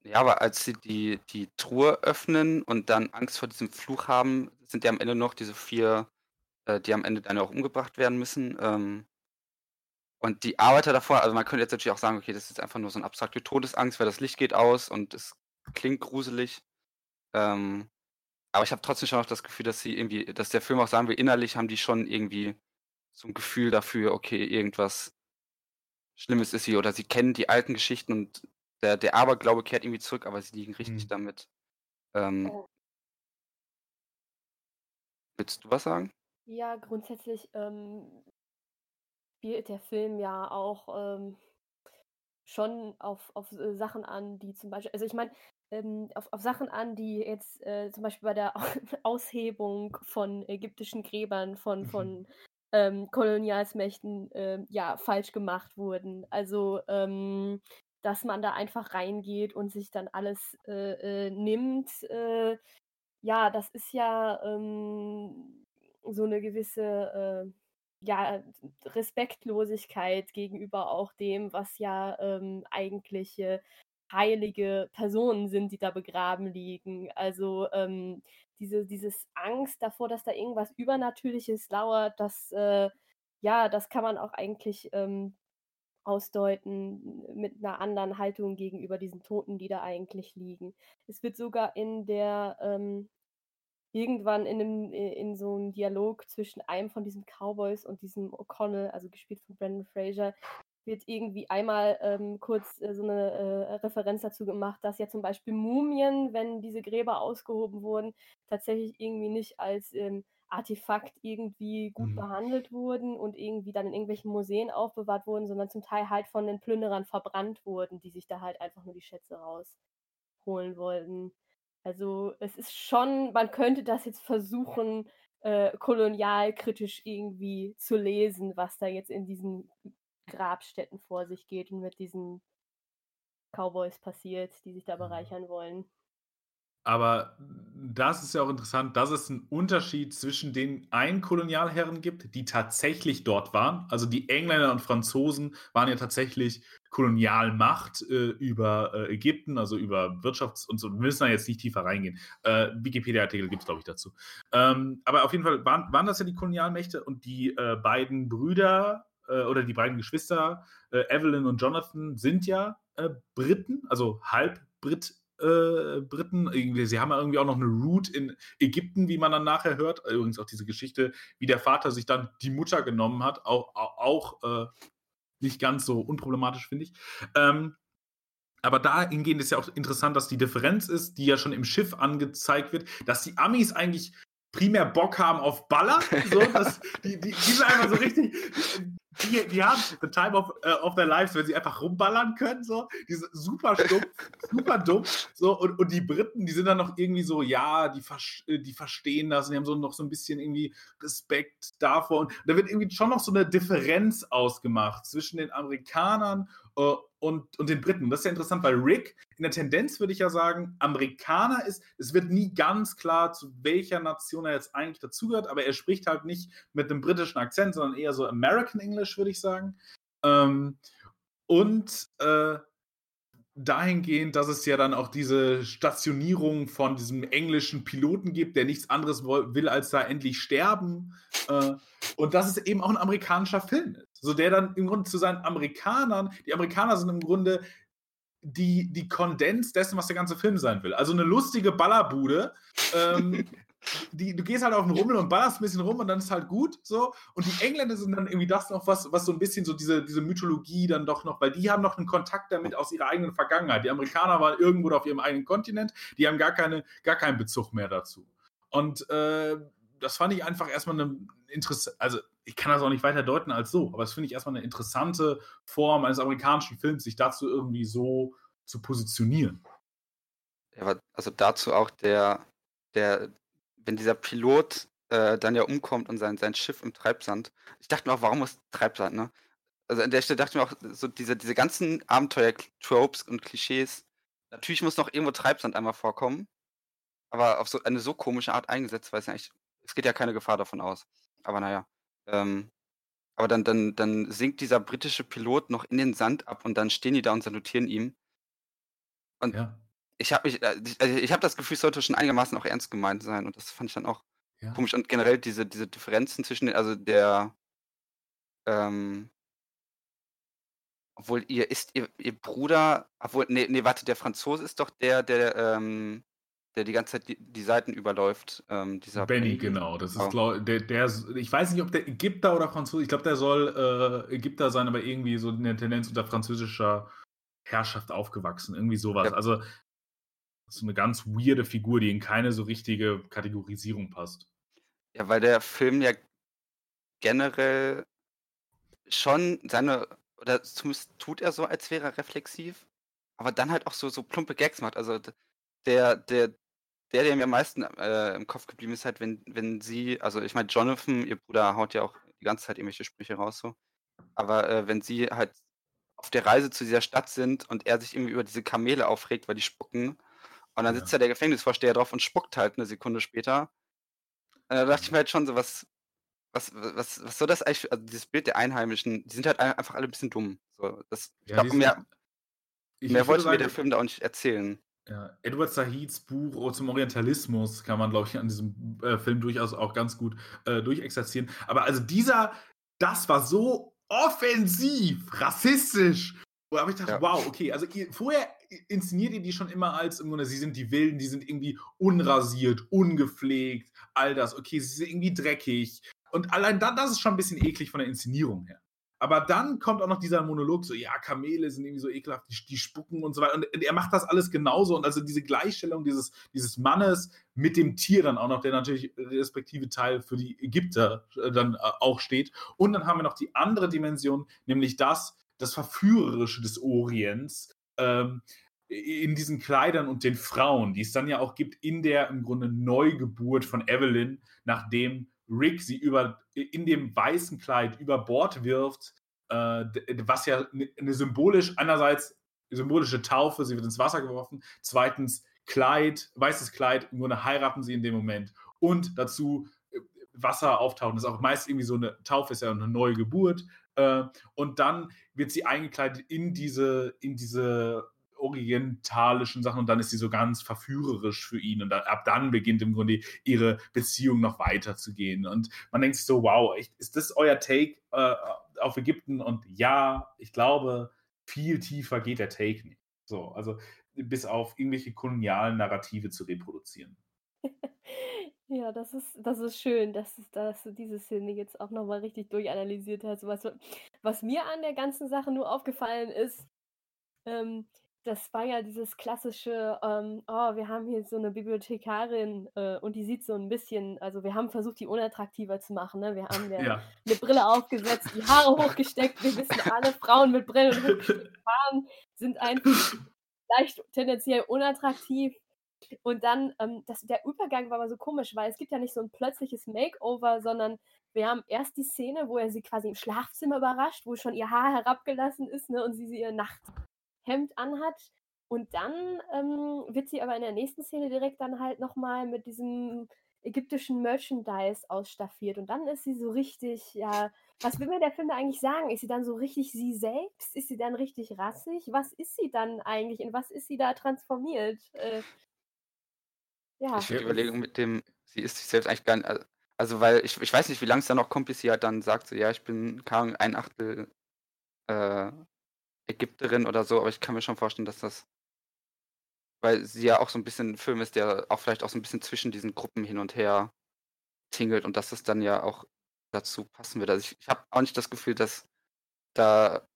Ja, aber als sie die, die Truhe öffnen und dann Angst vor diesem Fluch haben, sind ja am Ende noch diese vier, äh, die am Ende dann auch umgebracht werden müssen. Ähm, und die Arbeiter davor, also man könnte jetzt natürlich auch sagen, okay, das ist einfach nur so eine abstrakte Todesangst, weil das Licht geht aus und es klingt gruselig. Ähm, aber ich habe trotzdem schon noch das Gefühl, dass sie irgendwie, dass der Film auch sagen will, innerlich haben die schon irgendwie so ein Gefühl dafür, okay, irgendwas Schlimmes ist hier oder sie kennen die alten Geschichten und der, der Aberglaube kehrt irgendwie zurück, aber sie liegen richtig Hm. damit. Ähm, Oh. willst du was sagen? Ja, grundsätzlich ähm, spielt der Film ja auch ähm, schon auf, auf äh, Sachen an, die zum Beispiel, also ich meine, ähm, auf, auf Sachen an, die jetzt äh, zum Beispiel bei der Aushebung von ägyptischen Gräbern von, Mhm. von ähm, Kolonialsmächten ähm, ja falsch gemacht wurden. Also ähm, dass man da einfach reingeht und sich dann alles äh, äh, nimmt. Äh, ja, das ist ja ähm, so eine gewisse äh, ja, Respektlosigkeit gegenüber auch dem, was ja ähm, eigentliche heilige Personen sind, die da begraben liegen. Also ähm, diese, dieses Angst davor, dass da irgendwas Übernatürliches lauert, das, äh, ja, das kann man auch eigentlich ähm, ausdeuten mit einer anderen Haltung gegenüber diesen Toten, die da eigentlich liegen. Es wird sogar in der ähm, irgendwann in, einem, in so einem Dialog zwischen einem von diesen Cowboys und diesem O'Connell, also gespielt von Brandon Fraser, wird irgendwie einmal ähm, kurz äh, so eine äh, Referenz dazu gemacht, dass ja zum Beispiel Mumien, wenn diese Gräber ausgehoben wurden, tatsächlich irgendwie nicht als ähm, Artefakt irgendwie gut Mhm. behandelt wurden und irgendwie dann in irgendwelchen Museen aufbewahrt wurden, sondern zum Teil halt von den Plünderern verbrannt wurden, die sich da halt einfach nur die Schätze rausholen wollten. Also es ist schon, man könnte das jetzt versuchen, äh, kolonialkritisch irgendwie zu lesen, was da jetzt in diesen Grabstätten vor sich geht und mit diesen Cowboys passiert, die sich da bereichern wollen. Aber das ist ja auch interessant, dass es einen Unterschied zwischen den einen Kolonialherren gibt, die tatsächlich dort waren. Also die Engländer und Franzosen waren ja tatsächlich Kolonialmacht äh, über äh, Ägypten, also über Wirtschafts- und so. Wir müssen da jetzt nicht tiefer reingehen. Äh, Wikipedia-Artikel gibt es, glaube ich, dazu. Ähm, aber auf jeden Fall waren, waren, das ja die Kolonialmächte und die äh, beiden Brüder äh, oder die beiden Geschwister, äh, Evelyn und Jonathan, sind ja Briten, also halb Brit äh, Briten. Irgendwie, sie haben ja irgendwie auch noch eine Route in Ägypten, wie man dann nachher hört. Übrigens auch diese Geschichte, wie der Vater sich dann die Mutter genommen hat, auch, auch äh, nicht ganz so unproblematisch, finde ich. Ähm, aber dahingehend ist ja auch interessant, dass die Differenz ist, die ja schon im Schiff angezeigt wird, dass die Amis eigentlich primär Bock haben auf Baller. So, dass die, die, die sind einfach so richtig die, die haben the time of, uh, of their lives, wenn sie einfach rumballern können, so. Die sind super stumpf, super dumm, so. Und, und die Briten, die sind dann noch irgendwie so, ja, die, äh, die verstehen das und die haben so noch so ein bisschen irgendwie Respekt davor. Und da wird irgendwie schon noch so eine Differenz ausgemacht zwischen den Amerikanern und, und den Briten. Das ist ja interessant, weil Rick in der Tendenz würde ich ja sagen, Amerikaner ist, es wird nie ganz klar, zu welcher Nation er jetzt eigentlich dazugehört, aber er spricht halt nicht mit einem britischen Akzent, sondern eher so American English, würde ich sagen. Ähm, und äh, dahingehend, dass es ja dann auch diese Stationierung von diesem englischen Piloten gibt, der nichts anderes will, als da endlich sterben. Äh, und dass es eben auch ein amerikanischer Film ist. So der dann im Grunde zu seinen Amerikanern, die Amerikaner sind im Grunde die, die Kondens dessen, was der ganze Film sein will. Also eine lustige Ballerbude. Ähm, die, du gehst halt auf den Rummel und ballerst ein bisschen rum und dann ist halt gut so. Und die Engländer sind dann irgendwie das noch, was, was so ein bisschen so diese, diese Mythologie dann doch noch, weil die haben noch einen Kontakt damit aus ihrer eigenen Vergangenheit. Die Amerikaner waren irgendwo auf ihrem eigenen Kontinent, die haben gar, keine, gar keinen Bezug mehr dazu. Und äh, das fand ich einfach erstmal eine interessante, also ich kann das auch nicht weiter deuten als so, aber das finde ich erstmal eine interessante Form eines amerikanischen Films, sich dazu irgendwie so zu positionieren. Ja, also dazu auch der, der, wenn dieser Pilot äh, dann ja umkommt und sein, sein Schiff im Treibsand. Ich dachte mir auch, warum muss Treibsand, ne? Also an der Stelle dachte ich mir auch, so diese, diese ganzen Abenteuer-Tropes und Klischees, natürlich muss noch irgendwo Treibsand einmal vorkommen, aber auf so eine so komische Art eingesetzt, weil es ja eigentlich es geht ja keine Gefahr davon aus. Aber naja. Ähm, aber dann, dann, dann sinkt dieser britische Pilot noch in den Sand ab und dann stehen die da und salutieren ihm. Und ja. Ich habe mich, äh, also ich habe das Gefühl, es sollte schon einigermaßen auch ernst gemeint sein. Und das fand ich dann auch ja. komisch. Und generell diese, diese Differenzen zwischen den, also der, ähm, obwohl ihr ist ihr, ihr Bruder, obwohl, nee, nee, warte, der Franzose ist doch der, der, ähm, der die ganze Zeit die, die Seiten überläuft. Ähm, dieser Benny, genau. Das ist, oh. glaub, der, der, ich weiß nicht, ob der Ägypter oder Franzose, ich glaube, der soll äh, Ägypter sein, aber irgendwie so eine Tendenz unter französischer Herrschaft aufgewachsen. Irgendwie sowas. Ja. Also, so eine ganz weirde Figur, die in keine so richtige Kategorisierung passt. Ja, weil der Film ja generell schon seine, oder zumindest tut er so, als wäre er reflexiv, aber dann halt auch so, so plumpe Gags macht. Also der, der, der, der mir am meisten äh, im Kopf geblieben ist, halt, wenn, wenn sie, also ich meine, Jonathan, ihr Bruder, haut ja auch die ganze Zeit irgendwelche Sprüche raus so. Aber äh, wenn sie halt auf der Reise zu dieser Stadt sind und er sich irgendwie über diese Kamele aufregt, weil die spucken. Und dann sitzt ja. der Gefängnisvorsteher drauf und spuckt halt eine Sekunde später. Und da dachte ich mir halt schon so, was, was, was, was soll das eigentlich, also dieses Bild der Einheimischen, die sind halt einfach alle ein bisschen dumm. So, das, ich ja, glaube, mehr, mehr wollte mir der Film da auch nicht erzählen. Ja, Edward Sahids Buch zum Orientalismus kann man, glaube ich, an diesem äh, Film durchaus auch ganz gut äh, durchexerzieren. Aber also dieser, das war so offensiv, rassistisch. Wo habe ich gedacht, ja. wow, okay, also ihr, vorher inszeniert ihr die schon immer als im Grunde, sie sind die Wilden, die sind irgendwie unrasiert, ungepflegt, all das, okay, sie sind irgendwie dreckig. Und allein dann, das ist schon ein bisschen eklig von der Inszenierung her. Aber dann kommt auch noch dieser Monolog, so, ja, Kamele sind irgendwie so ekelhaft, die, die spucken und so weiter. Und er macht das alles genauso. Und also diese Gleichstellung dieses, dieses Mannes mit dem Tier dann auch noch, der natürlich respektive Teil für die Ägypter äh, dann äh, auch steht. Und dann haben wir noch die andere Dimension, nämlich das, das Verführerische des Orients. Ähm, in diesen Kleidern und den Frauen, die es dann ja auch gibt in der im Grunde Neugeburt von Evelyn, nachdem Rick sie über, in dem weißen Kleid über Bord wirft, äh, was ja eine symbolisch, einerseits symbolische Taufe, sie wird ins Wasser geworfen, zweitens Kleid, weißes Kleid, im Grunde heiraten sie in dem Moment und dazu äh, Wasser auftauchen. Das ist auch meist irgendwie so eine Taufe, ist ja eine neue Geburt. Äh, und dann wird sie eingekleidet in diese, in diese orientalischen Sachen und dann ist sie so ganz verführerisch für ihn und ab dann beginnt im Grunde ihre Beziehung noch weiter zu gehen und man denkt sich so, wow, ist das euer Take äh, auf Ägypten? Und ja, ich glaube, viel tiefer geht der Take nicht. So, also bis auf irgendwelche kolonialen Narrative zu reproduzieren. Ja, das ist, das ist schön, dass, dass du diese Szene jetzt auch nochmal richtig durchanalysiert hast. Was, was mir an der ganzen Sache nur aufgefallen ist, ähm, das war ja dieses klassische, ähm, oh, wir haben hier so eine Bibliothekarin äh, und die sieht so ein bisschen, also wir haben versucht, die unattraktiver zu machen. Ne? Wir haben ja. eine Brille aufgesetzt, die Haare hochgesteckt. Wir wissen alle, Frauen mit Brillen und hochgesteckten Haaren sind einfach leicht tendenziell unattraktiv. Und dann, ähm, das, der Übergang war aber so komisch, weil es gibt ja nicht so ein plötzliches Makeover, sondern wir haben erst die Szene, wo er sie quasi im Schlafzimmer überrascht, wo schon ihr Haar herabgelassen ist ne, und sie, sie ihr Nachthemd anhat. Und dann ähm, wird sie aber in der nächsten Szene direkt dann halt nochmal mit diesem ägyptischen Merchandise ausstaffiert. Und dann ist sie so richtig, ja, was will mir der Film da eigentlich sagen? Ist sie dann so richtig sie selbst? Ist sie dann richtig rassig? Was ist sie dann eigentlich? In was ist sie da transformiert? Äh, ja. Ich finde die Überlegung mit dem, sie ist sich selbst eigentlich gar nicht, also weil ich, ich weiß nicht, wie lange es da noch kommt, bis sie halt dann sagt, so, ja, ich bin keine ein Achtel äh, Ägypterin oder so, aber ich kann mir schon vorstellen, dass das, weil sie ja auch so ein bisschen ein Film ist, der auch vielleicht auch so ein bisschen zwischen diesen Gruppen hin und her tingelt und dass das dann ja auch dazu passen wird. Also ich, ich habe auch nicht das Gefühl, dass da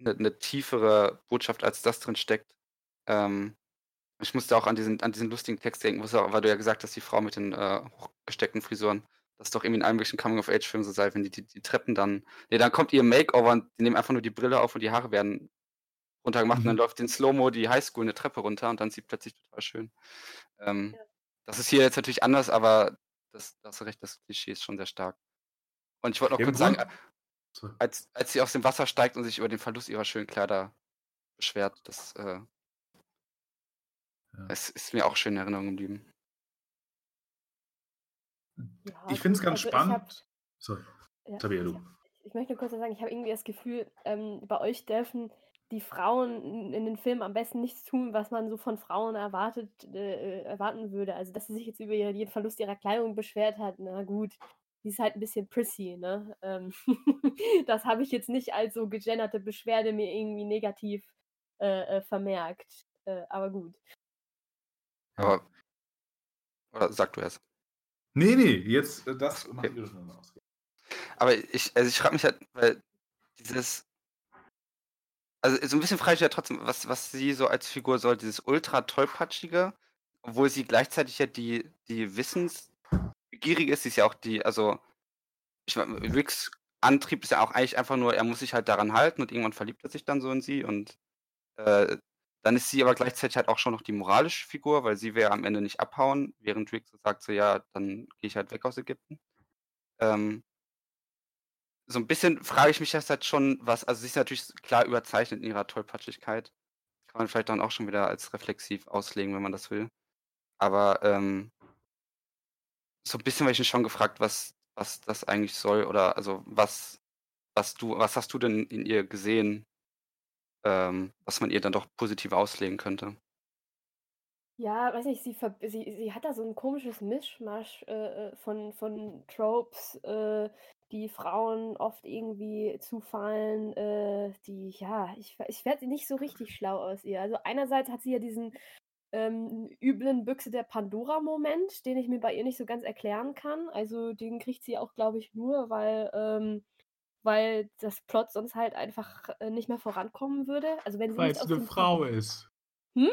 eine, eine, tiefere Botschaft als das drin steckt. Ähm, ich musste auch an diesen, an diesen lustigen Text denken, weil du ja gesagt hast, die Frau mit den äh, hochgesteckten Frisuren, das ist doch irgendwie in allen möglichen Coming-of-Age-Filmen so sei, wenn die, die, die, Treppen dann. Nee, dann kommt ihr Makeover und die nehmen einfach nur die Brille auf und die Haare werden runtergemacht mhm. und dann mhm. läuft in Slow-Mo die Highschool eine Treppe runter und dann sieht plötzlich total schön. Ähm, ja. Das ist hier jetzt natürlich anders, aber das, das hast du recht, das Klischee ist schon sehr stark. Und ich wollte noch Im kurz Grund? sagen, als, als sie aus dem Wasser steigt und sich über den Verlust ihrer schönen Kleider beschwert, das äh, ja. Es ist mir auch schön in Erinnerung geblieben. Ja, ich finde es ganz also spannend. Hab, Sorry, ja, Tabea, du. Ich, ich, möchte kurz sagen, ich habe irgendwie das Gefühl, ähm, bei euch dürfen die Frauen in den Filmen am besten nichts tun, was man so von Frauen erwartet, äh, erwarten würde. Also, dass sie sich jetzt über den Verlust ihrer Kleidung beschwert hat, na gut, die ist halt ein bisschen prissy, ne? Ähm, das habe ich jetzt nicht als so gegenderte Beschwerde mir irgendwie negativ äh, äh, vermerkt. Äh, aber gut. Aber. Oder sag du erst. Nee, nee, jetzt äh, das okay. machen wir schon aus. Aber ich, also ich frage mich halt, weil dieses. Also so ein bisschen frage ich ja trotzdem, was, was sie so als Figur soll, dieses ultra tollpatschige, obwohl sie gleichzeitig ja die, die Wissensgierige ist, sie ist ja auch die, also ich meine, Ricks Antrieb ist ja auch eigentlich einfach nur, er muss sich halt daran halten und irgendwann verliebt er sich dann so in sie und äh, dann ist sie aber gleichzeitig halt auch schon noch die moralische Figur, weil sie wäre am Ende nicht abhauen, während Rick so sagt so, ja, dann gehe ich halt weg aus Ägypten. Ähm, so ein bisschen frage ich mich das halt schon, was, also sie ist natürlich klar überzeichnet in ihrer Tollpatschigkeit. Kann man vielleicht dann auch schon wieder als reflexiv auslegen, wenn man das will. Aber ähm, so ein bisschen habe ich mich schon gefragt, was, was das eigentlich soll oder also was, was du, was hast du denn in ihr gesehen, ähm, was man ihr dann doch positiv auslegen könnte. Ja, weiß nicht, sie, sie, sie hat da so ein komisches Mischmasch äh, äh, von, von Tropes, äh, die Frauen oft irgendwie zufallen, äh, die, ja, ich, ich werde nicht so richtig schlau aus ihr. Also einerseits hat sie ja diesen ähm, üblen Büchse der Pandora-Moment, den ich mir bei ihr nicht so ganz erklären kann. Also den kriegt sie auch, glaube ich, nur, weil ähm, weil das Plot sonst halt einfach äh, nicht mehr vorankommen würde. Also wenn sie weil sie eine Frau Plot ist. Hm?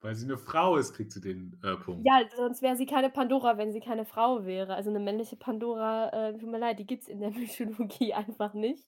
Weil sie eine Frau ist, kriegt sie den äh, Punkt. Ja, sonst wäre sie keine Pandora, wenn sie keine Frau wäre. Also eine männliche Pandora, äh, tut mir leid, die gibt es in der Mythologie einfach nicht.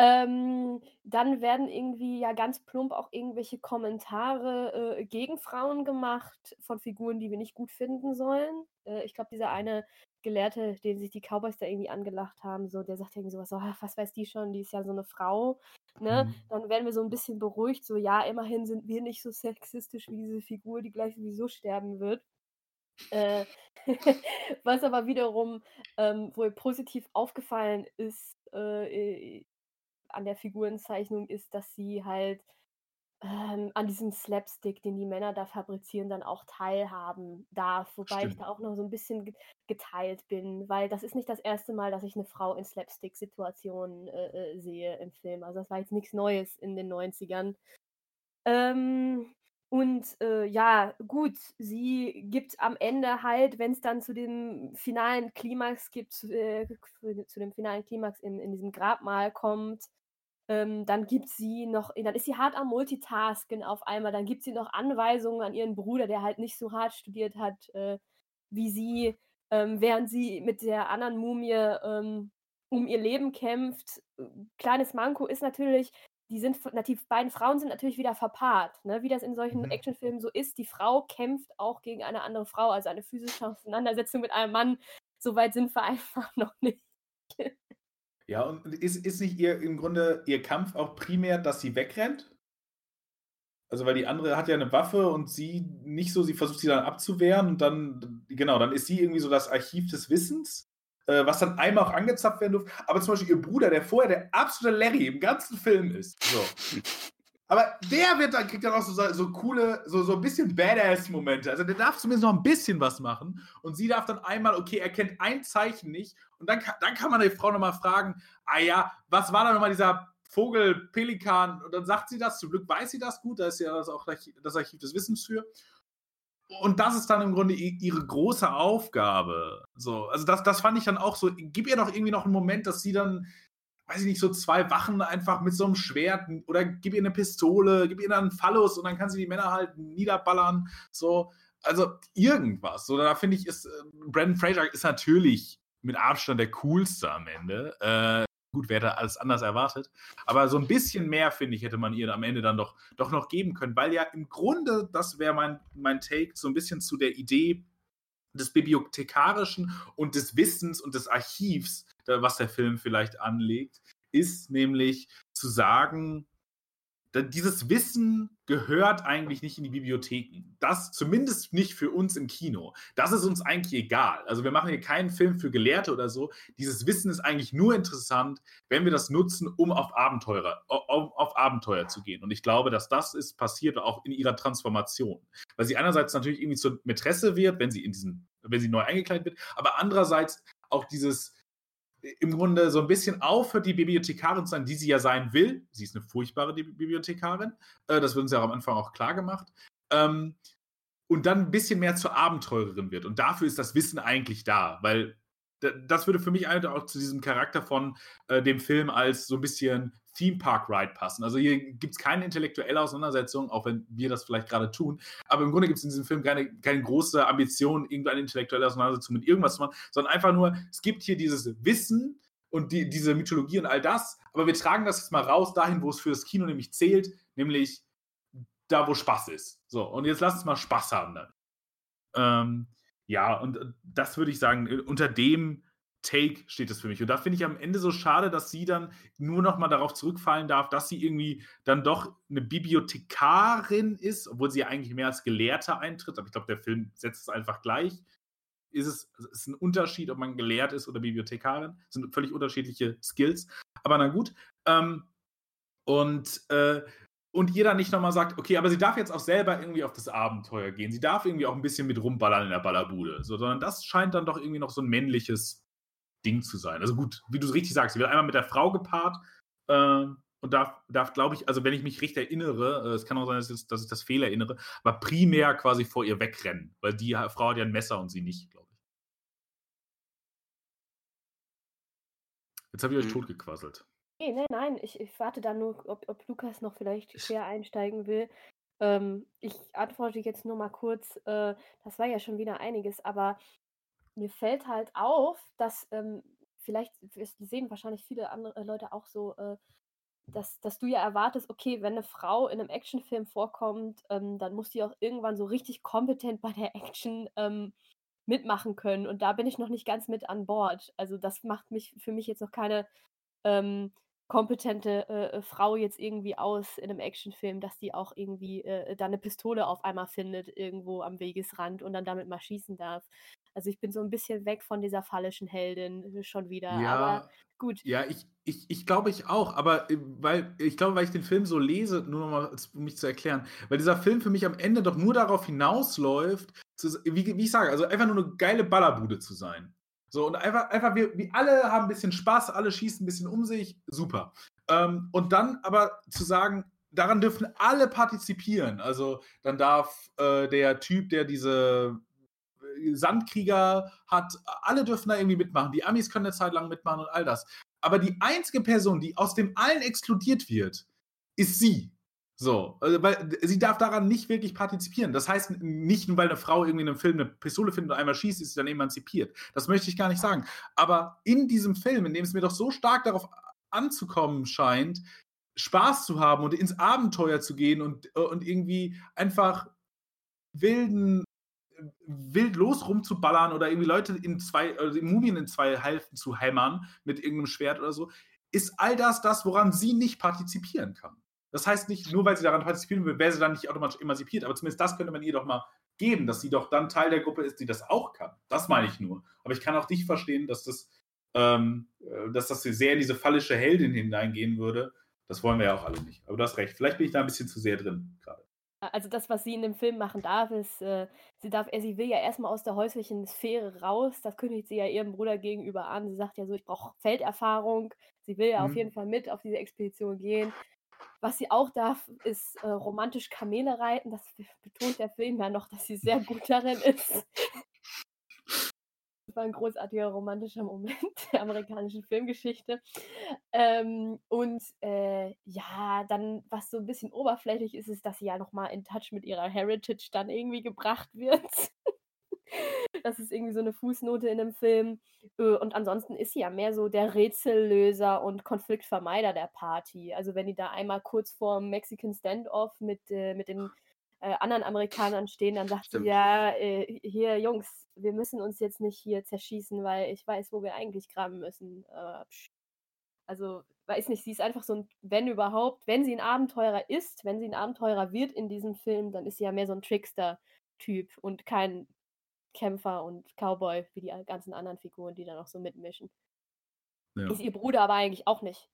Ähm, dann werden irgendwie ja ganz plump auch irgendwelche Kommentare äh, gegen Frauen gemacht von Figuren, die wir nicht gut finden sollen. Äh, ich glaube, dieser eine Gelehrte, den sich die Cowboys da irgendwie angelacht haben, so, der sagt irgendwie sowas, so, "Ah, was weiß die schon, die ist ja so eine Frau, ne? Mhm. Dann werden wir so ein bisschen beruhigt, so, ja, immerhin sind wir nicht so sexistisch wie diese Figur, die gleich sowieso sterben wird. Äh, was aber wiederum ähm, wohl positiv aufgefallen ist äh, äh, an der Figurenzeichnung, ist, dass sie halt ähm, an diesem Slapstick, den die Männer da fabrizieren, dann auch teilhaben darf. Wobei ich Stimmt. da auch noch so ein bisschen ge- geteilt bin, weil das ist nicht das erste Mal, dass ich eine Frau in Slapstick-Situationen äh, äh, sehe im Film. Also das war jetzt nichts Neues in den 90ern. Ähm, und äh, ja, gut, sie gibt am Ende halt, wenn es dann zu dem finalen Klimax gibt, zu, äh, zu dem finalen Klimax in, in diesem Grabmal kommt, ähm, dann gibt sie noch, dann ist sie hart am Multitasken auf einmal, dann gibt sie noch Anweisungen an ihren Bruder, der halt nicht so hart studiert hat äh, wie sie, ähm, während sie mit der anderen Mumie ähm, um ihr Leben kämpft. Äh, Kleines Manko ist natürlich, die sind, die beiden Frauen sind natürlich wieder verpaart, ne? wie das in solchen Mhm. Actionfilmen so ist. Die Frau kämpft auch gegen eine andere Frau, also eine physische Auseinandersetzung mit einem Mann. So weit sind wir einfach noch nicht. Ja, und ist, ist nicht ihr im Grunde ihr Kampf auch primär, dass sie wegrennt? Also, weil die andere hat ja eine Waffe und sie nicht so, sie versucht sie dann abzuwehren und dann, genau, dann ist sie irgendwie so das Archiv des Wissens, äh, was dann einmal auch angezapft werden durfte. Aber zum Beispiel ihr Bruder, der vorher der absolute Larry im ganzen Film ist. So. Aber der wird dann, kriegt dann auch so, so coole, so, so ein bisschen Badass-Momente. Also der darf zumindest noch ein bisschen was machen. Und sie darf dann einmal, okay, er kennt ein Zeichen nicht. Und dann kann, dann kann man die Frau nochmal fragen, ah ja, was war da nochmal dieser Vogel, Pelikan? Und dann sagt sie das, zum Glück weiß sie das gut, da ist ja das auch das Archiv des Wissens für. Und das ist dann im Grunde ihre große Aufgabe. So, also das, das fand ich dann auch so, gib ihr doch irgendwie noch einen Moment, dass sie dann, weiß ich nicht, so zwei Wachen einfach mit so einem Schwert oder gib ihr eine Pistole, gib ihr dann einen Phallus und dann kann sie die Männer halt niederballern. So, also irgendwas. So, da finde ich, ist äh, Brandon Fraser ist natürlich mit Abstand der coolste am Ende. Äh, gut, wer hätte alles anders erwartet. Aber so ein bisschen mehr, finde ich, hätte man ihr am Ende dann doch, doch noch geben können, weil ja im Grunde, das wäre mein, mein Take, so ein bisschen zu der Idee des Bibliothekarischen und des Wissens und des Archivs, was der Film vielleicht anlegt, ist nämlich zu sagen, dieses Wissen gehört eigentlich nicht in die Bibliotheken. Das zumindest nicht für uns im Kino. Das ist uns eigentlich egal. Also wir machen hier keinen Film für Gelehrte oder so. Dieses Wissen ist eigentlich nur interessant, wenn wir das nutzen, um auf Abenteuer, um auf Abenteuer zu gehen. Und ich glaube, dass das ist passiert auch in ihrer Transformation. Weil sie einerseits natürlich irgendwie zur Mätresse wird, wenn sie in diesen, wenn sie neu eingekleidet wird, aber andererseits auch dieses im Grunde so ein bisschen aufhört, die Bibliothekarin zu sein, die sie ja sein will. Sie ist eine furchtbare Bi- Bibliothekarin. Äh, das wird uns ja am Anfang auch klar gemacht. Ähm, und dann ein bisschen mehr zur Abenteurerin wird. Und dafür ist das Wissen eigentlich da, weil das würde für mich auch zu diesem Charakter von äh, dem Film als so ein bisschen Theme Park Ride passen. Also hier gibt es keine intellektuelle Auseinandersetzung, auch wenn wir das vielleicht gerade tun. Aber im Grunde gibt es in diesem Film keine, keine große Ambition, irgendeine intellektuelle Auseinandersetzung mit irgendwas zu machen, sondern einfach nur, es gibt hier dieses Wissen und die, diese Mythologie und all das, aber wir tragen das jetzt mal raus dahin, wo es für das Kino nämlich zählt, nämlich da, wo Spaß ist. So, und jetzt lass uns mal Spaß haben dann. Ähm, ja, und äh, das würde ich sagen, äh, unter dem Take steht es für mich. Und da finde ich am Ende so schade, dass sie dann nur noch mal darauf zurückfallen darf, dass sie irgendwie dann doch eine Bibliothekarin ist, obwohl sie ja eigentlich mehr als Gelehrte eintritt. Aber ich glaube, der Film setzt es einfach gleich. Ist es ist ein Unterschied, ob man gelehrt ist oder Bibliothekarin. Das sind völlig unterschiedliche Skills. Aber na gut. Ähm, und, äh, und ihr dann nicht nochmal sagt, okay, aber sie darf jetzt auch selber irgendwie auf das Abenteuer gehen. Sie darf irgendwie auch ein bisschen mit rumballern in der Ballerbude. So, sondern das scheint dann doch irgendwie noch so ein männliches Ding zu sein. Also gut, wie du es richtig sagst, sie wird einmal mit der Frau gepaart äh, und darf, darf glaube ich, also wenn ich mich richtig erinnere, äh, es kann auch sein, dass ich, dass ich das Fehler erinnere, aber primär quasi vor ihr wegrennen, weil die Frau hat ja ein Messer und sie nicht, glaube ich. Jetzt habe ich euch Mhm. totgequasselt. Nee, nein, nein, ich, ich warte da nur, ob, ob Lukas noch vielleicht quer einsteigen will. Ähm, ich antworte jetzt nur mal kurz, äh, das war ja schon wieder einiges, aber mir fällt halt auf, dass ähm, vielleicht, sehen wahrscheinlich viele andere Leute auch so, äh, dass, dass du ja erwartest, okay, wenn eine Frau in einem Actionfilm vorkommt, ähm, dann muss die auch irgendwann so richtig kompetent bei der Action ähm, mitmachen können. Und da bin ich noch nicht ganz mit an Bord. Also das macht mich für mich jetzt noch keine ähm, kompetente äh, Frau jetzt irgendwie aus in einem Actionfilm, dass die auch irgendwie äh, da eine Pistole auf einmal findet irgendwo am Wegesrand und dann damit mal schießen darf. Also ich bin so ein bisschen weg von dieser fallischen Heldin äh, schon wieder. Aber Ja, gut. ja, ich, ich, ich glaube ich auch, aber äh, weil ich glaube, weil ich den Film so lese, nur nochmal, um mich zu erklären, weil dieser Film für mich am Ende doch nur darauf hinausläuft, zu, wie, wie ich sage, also einfach nur eine geile Ballerbude zu sein. So, und einfach, einfach wir, wir alle haben ein bisschen Spaß, alle schießen ein bisschen um sich, super. Ähm, und dann aber zu sagen, daran dürfen alle partizipieren. Also dann darf äh, der Typ, der diese Sandkrieger hat, alle dürfen da irgendwie mitmachen. Die Amis können eine Zeit lang mitmachen und all das. Aber die einzige Person, die aus dem allen exkludiert wird, ist sie. So, also, weil sie darf daran nicht wirklich partizipieren. Das heißt nicht nur, weil eine Frau irgendwie in einem Film eine Pistole findet und einmal schießt, ist sie dann emanzipiert. Das möchte ich gar nicht sagen. Aber in diesem Film, in dem es mir doch so stark darauf anzukommen scheint, Spaß zu haben und ins Abenteuer zu gehen und, und irgendwie einfach wilden, wild los rumzuballern oder irgendwie Leute in zwei, also Mumien in zwei Hälften zu hämmern mit irgendeinem Schwert oder so, ist all das das, woran sie nicht partizipieren kann. Das heißt nicht, nur weil sie daran partizipieren will, wäre sie dann nicht automatisch emanzipiert, aber zumindest das könnte man ihr doch mal geben, dass sie doch dann Teil der Gruppe ist, die das auch kann. Das meine ich nur. Aber ich kann auch dich verstehen, dass das, ähm, äh, dass das sehr in diese fallische Heldin hineingehen würde. Das wollen wir ja auch alle nicht. Aber du hast recht. Vielleicht bin ich da ein bisschen zu sehr drin gerade. Also das, was sie in dem Film machen darf, ist, äh, sie darf, sie will ja erstmal aus der häuslichen Sphäre raus. Das kündigt sie ja ihrem Bruder gegenüber an. Sie sagt ja so, ich brauche Felderfahrung. Sie will ja auf Mhm. jeden Fall mit auf diese Expedition gehen. Was sie auch darf, ist äh, romantisch Kamele reiten. Das betont der Film ja noch, dass sie sehr gut darin ist. Das war ein großartiger romantischer Moment der amerikanischen Filmgeschichte. Ähm, und äh, ja, dann, was so ein bisschen oberflächlich ist, ist, dass sie ja nochmal in Touch mit ihrer Heritage dann irgendwie gebracht wird. Das ist irgendwie so eine Fußnote in dem Film. Äh, Und ansonsten ist sie ja mehr so der Rätsellöser und Konfliktvermeider der Party. Also wenn die da einmal kurz vorm Mexican Standoff mit, äh, mit den äh, anderen Amerikanern stehen, dann sagt Stimmt. sie, ja, äh, hier Jungs, wir müssen uns jetzt nicht hier zerschießen, weil ich weiß, wo wir eigentlich graben müssen. Äh, also, weiß nicht, sie ist einfach so ein, wenn überhaupt, wenn sie ein Abenteurer ist, wenn sie ein Abenteurer wird in diesem Film, dann ist sie ja mehr so ein Trickster-Typ und kein Kämpfer und Cowboy wie die ganzen anderen Figuren, die da noch so mitmischen. Ja. Ist ihr Bruder aber eigentlich auch nicht.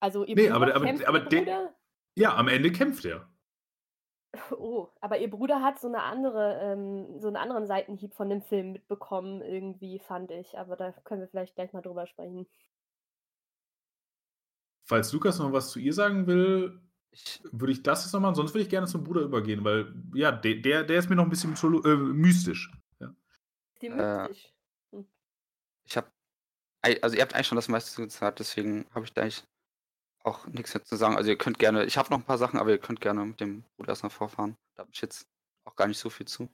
Also ihr Nee, Bruder aber- aber- kämpft aber Bruder, Ja, am Ende kämpft er. Oh, aber ihr Bruder hat so eine andere, ähm, so einen anderen Seitenhieb von dem Film mitbekommen, irgendwie, fand ich. Aber da können wir vielleicht gleich mal drüber sprechen. Falls Lukas noch was zu ihr sagen will, würde ich das jetzt noch machen. Sonst würde ich gerne zum Bruder übergehen, weil, ja, der, der, der ist mir noch ein bisschen äh, mystisch. Ja. Dir Äh, mystisch? ich habe, also ihr habt eigentlich schon das meiste gesagt, deswegen habe ich da eigentlich auch nichts mehr zu sagen. Also ihr könnt gerne, ich habe noch ein paar Sachen, aber ihr könnt gerne mit dem Bruder erstmal vorfahren. Da habe ich jetzt auch gar nicht so viel zu.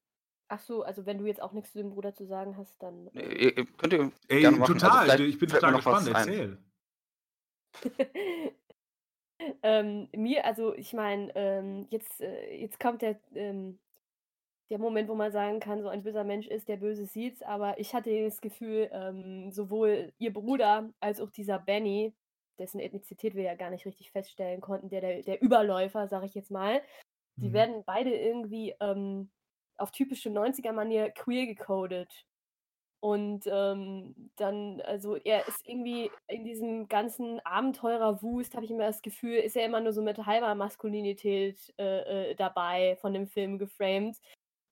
Ach so, also wenn du jetzt auch nichts zu dem Bruder zu sagen hast, dann. Nee, äh, Ihr, ihr könnt ihr Ey, gerne machen. Also total. vielleicht ich bin total gespannt. Erzähl. ähm, mir, also ich meine, ähm, jetzt, äh, jetzt kommt der, ähm, der Moment, wo man sagen kann, so ein böser Mensch ist, der Böses sieht, aber ich hatte das Gefühl, ähm, sowohl ihr Bruder als auch dieser Benny, dessen Ethnizität wir ja gar nicht richtig feststellen konnten, der, der, der Überläufer, sag ich jetzt mal, die Mhm. werden beide irgendwie ähm, auf typische 90er-Manier queer gecodet. Und ähm, dann, also er ist irgendwie in diesem ganzen Abenteurer-Wust, habe ich immer das Gefühl, ist er immer nur so mit halber Maskulinität äh, äh, dabei von dem Film geframed.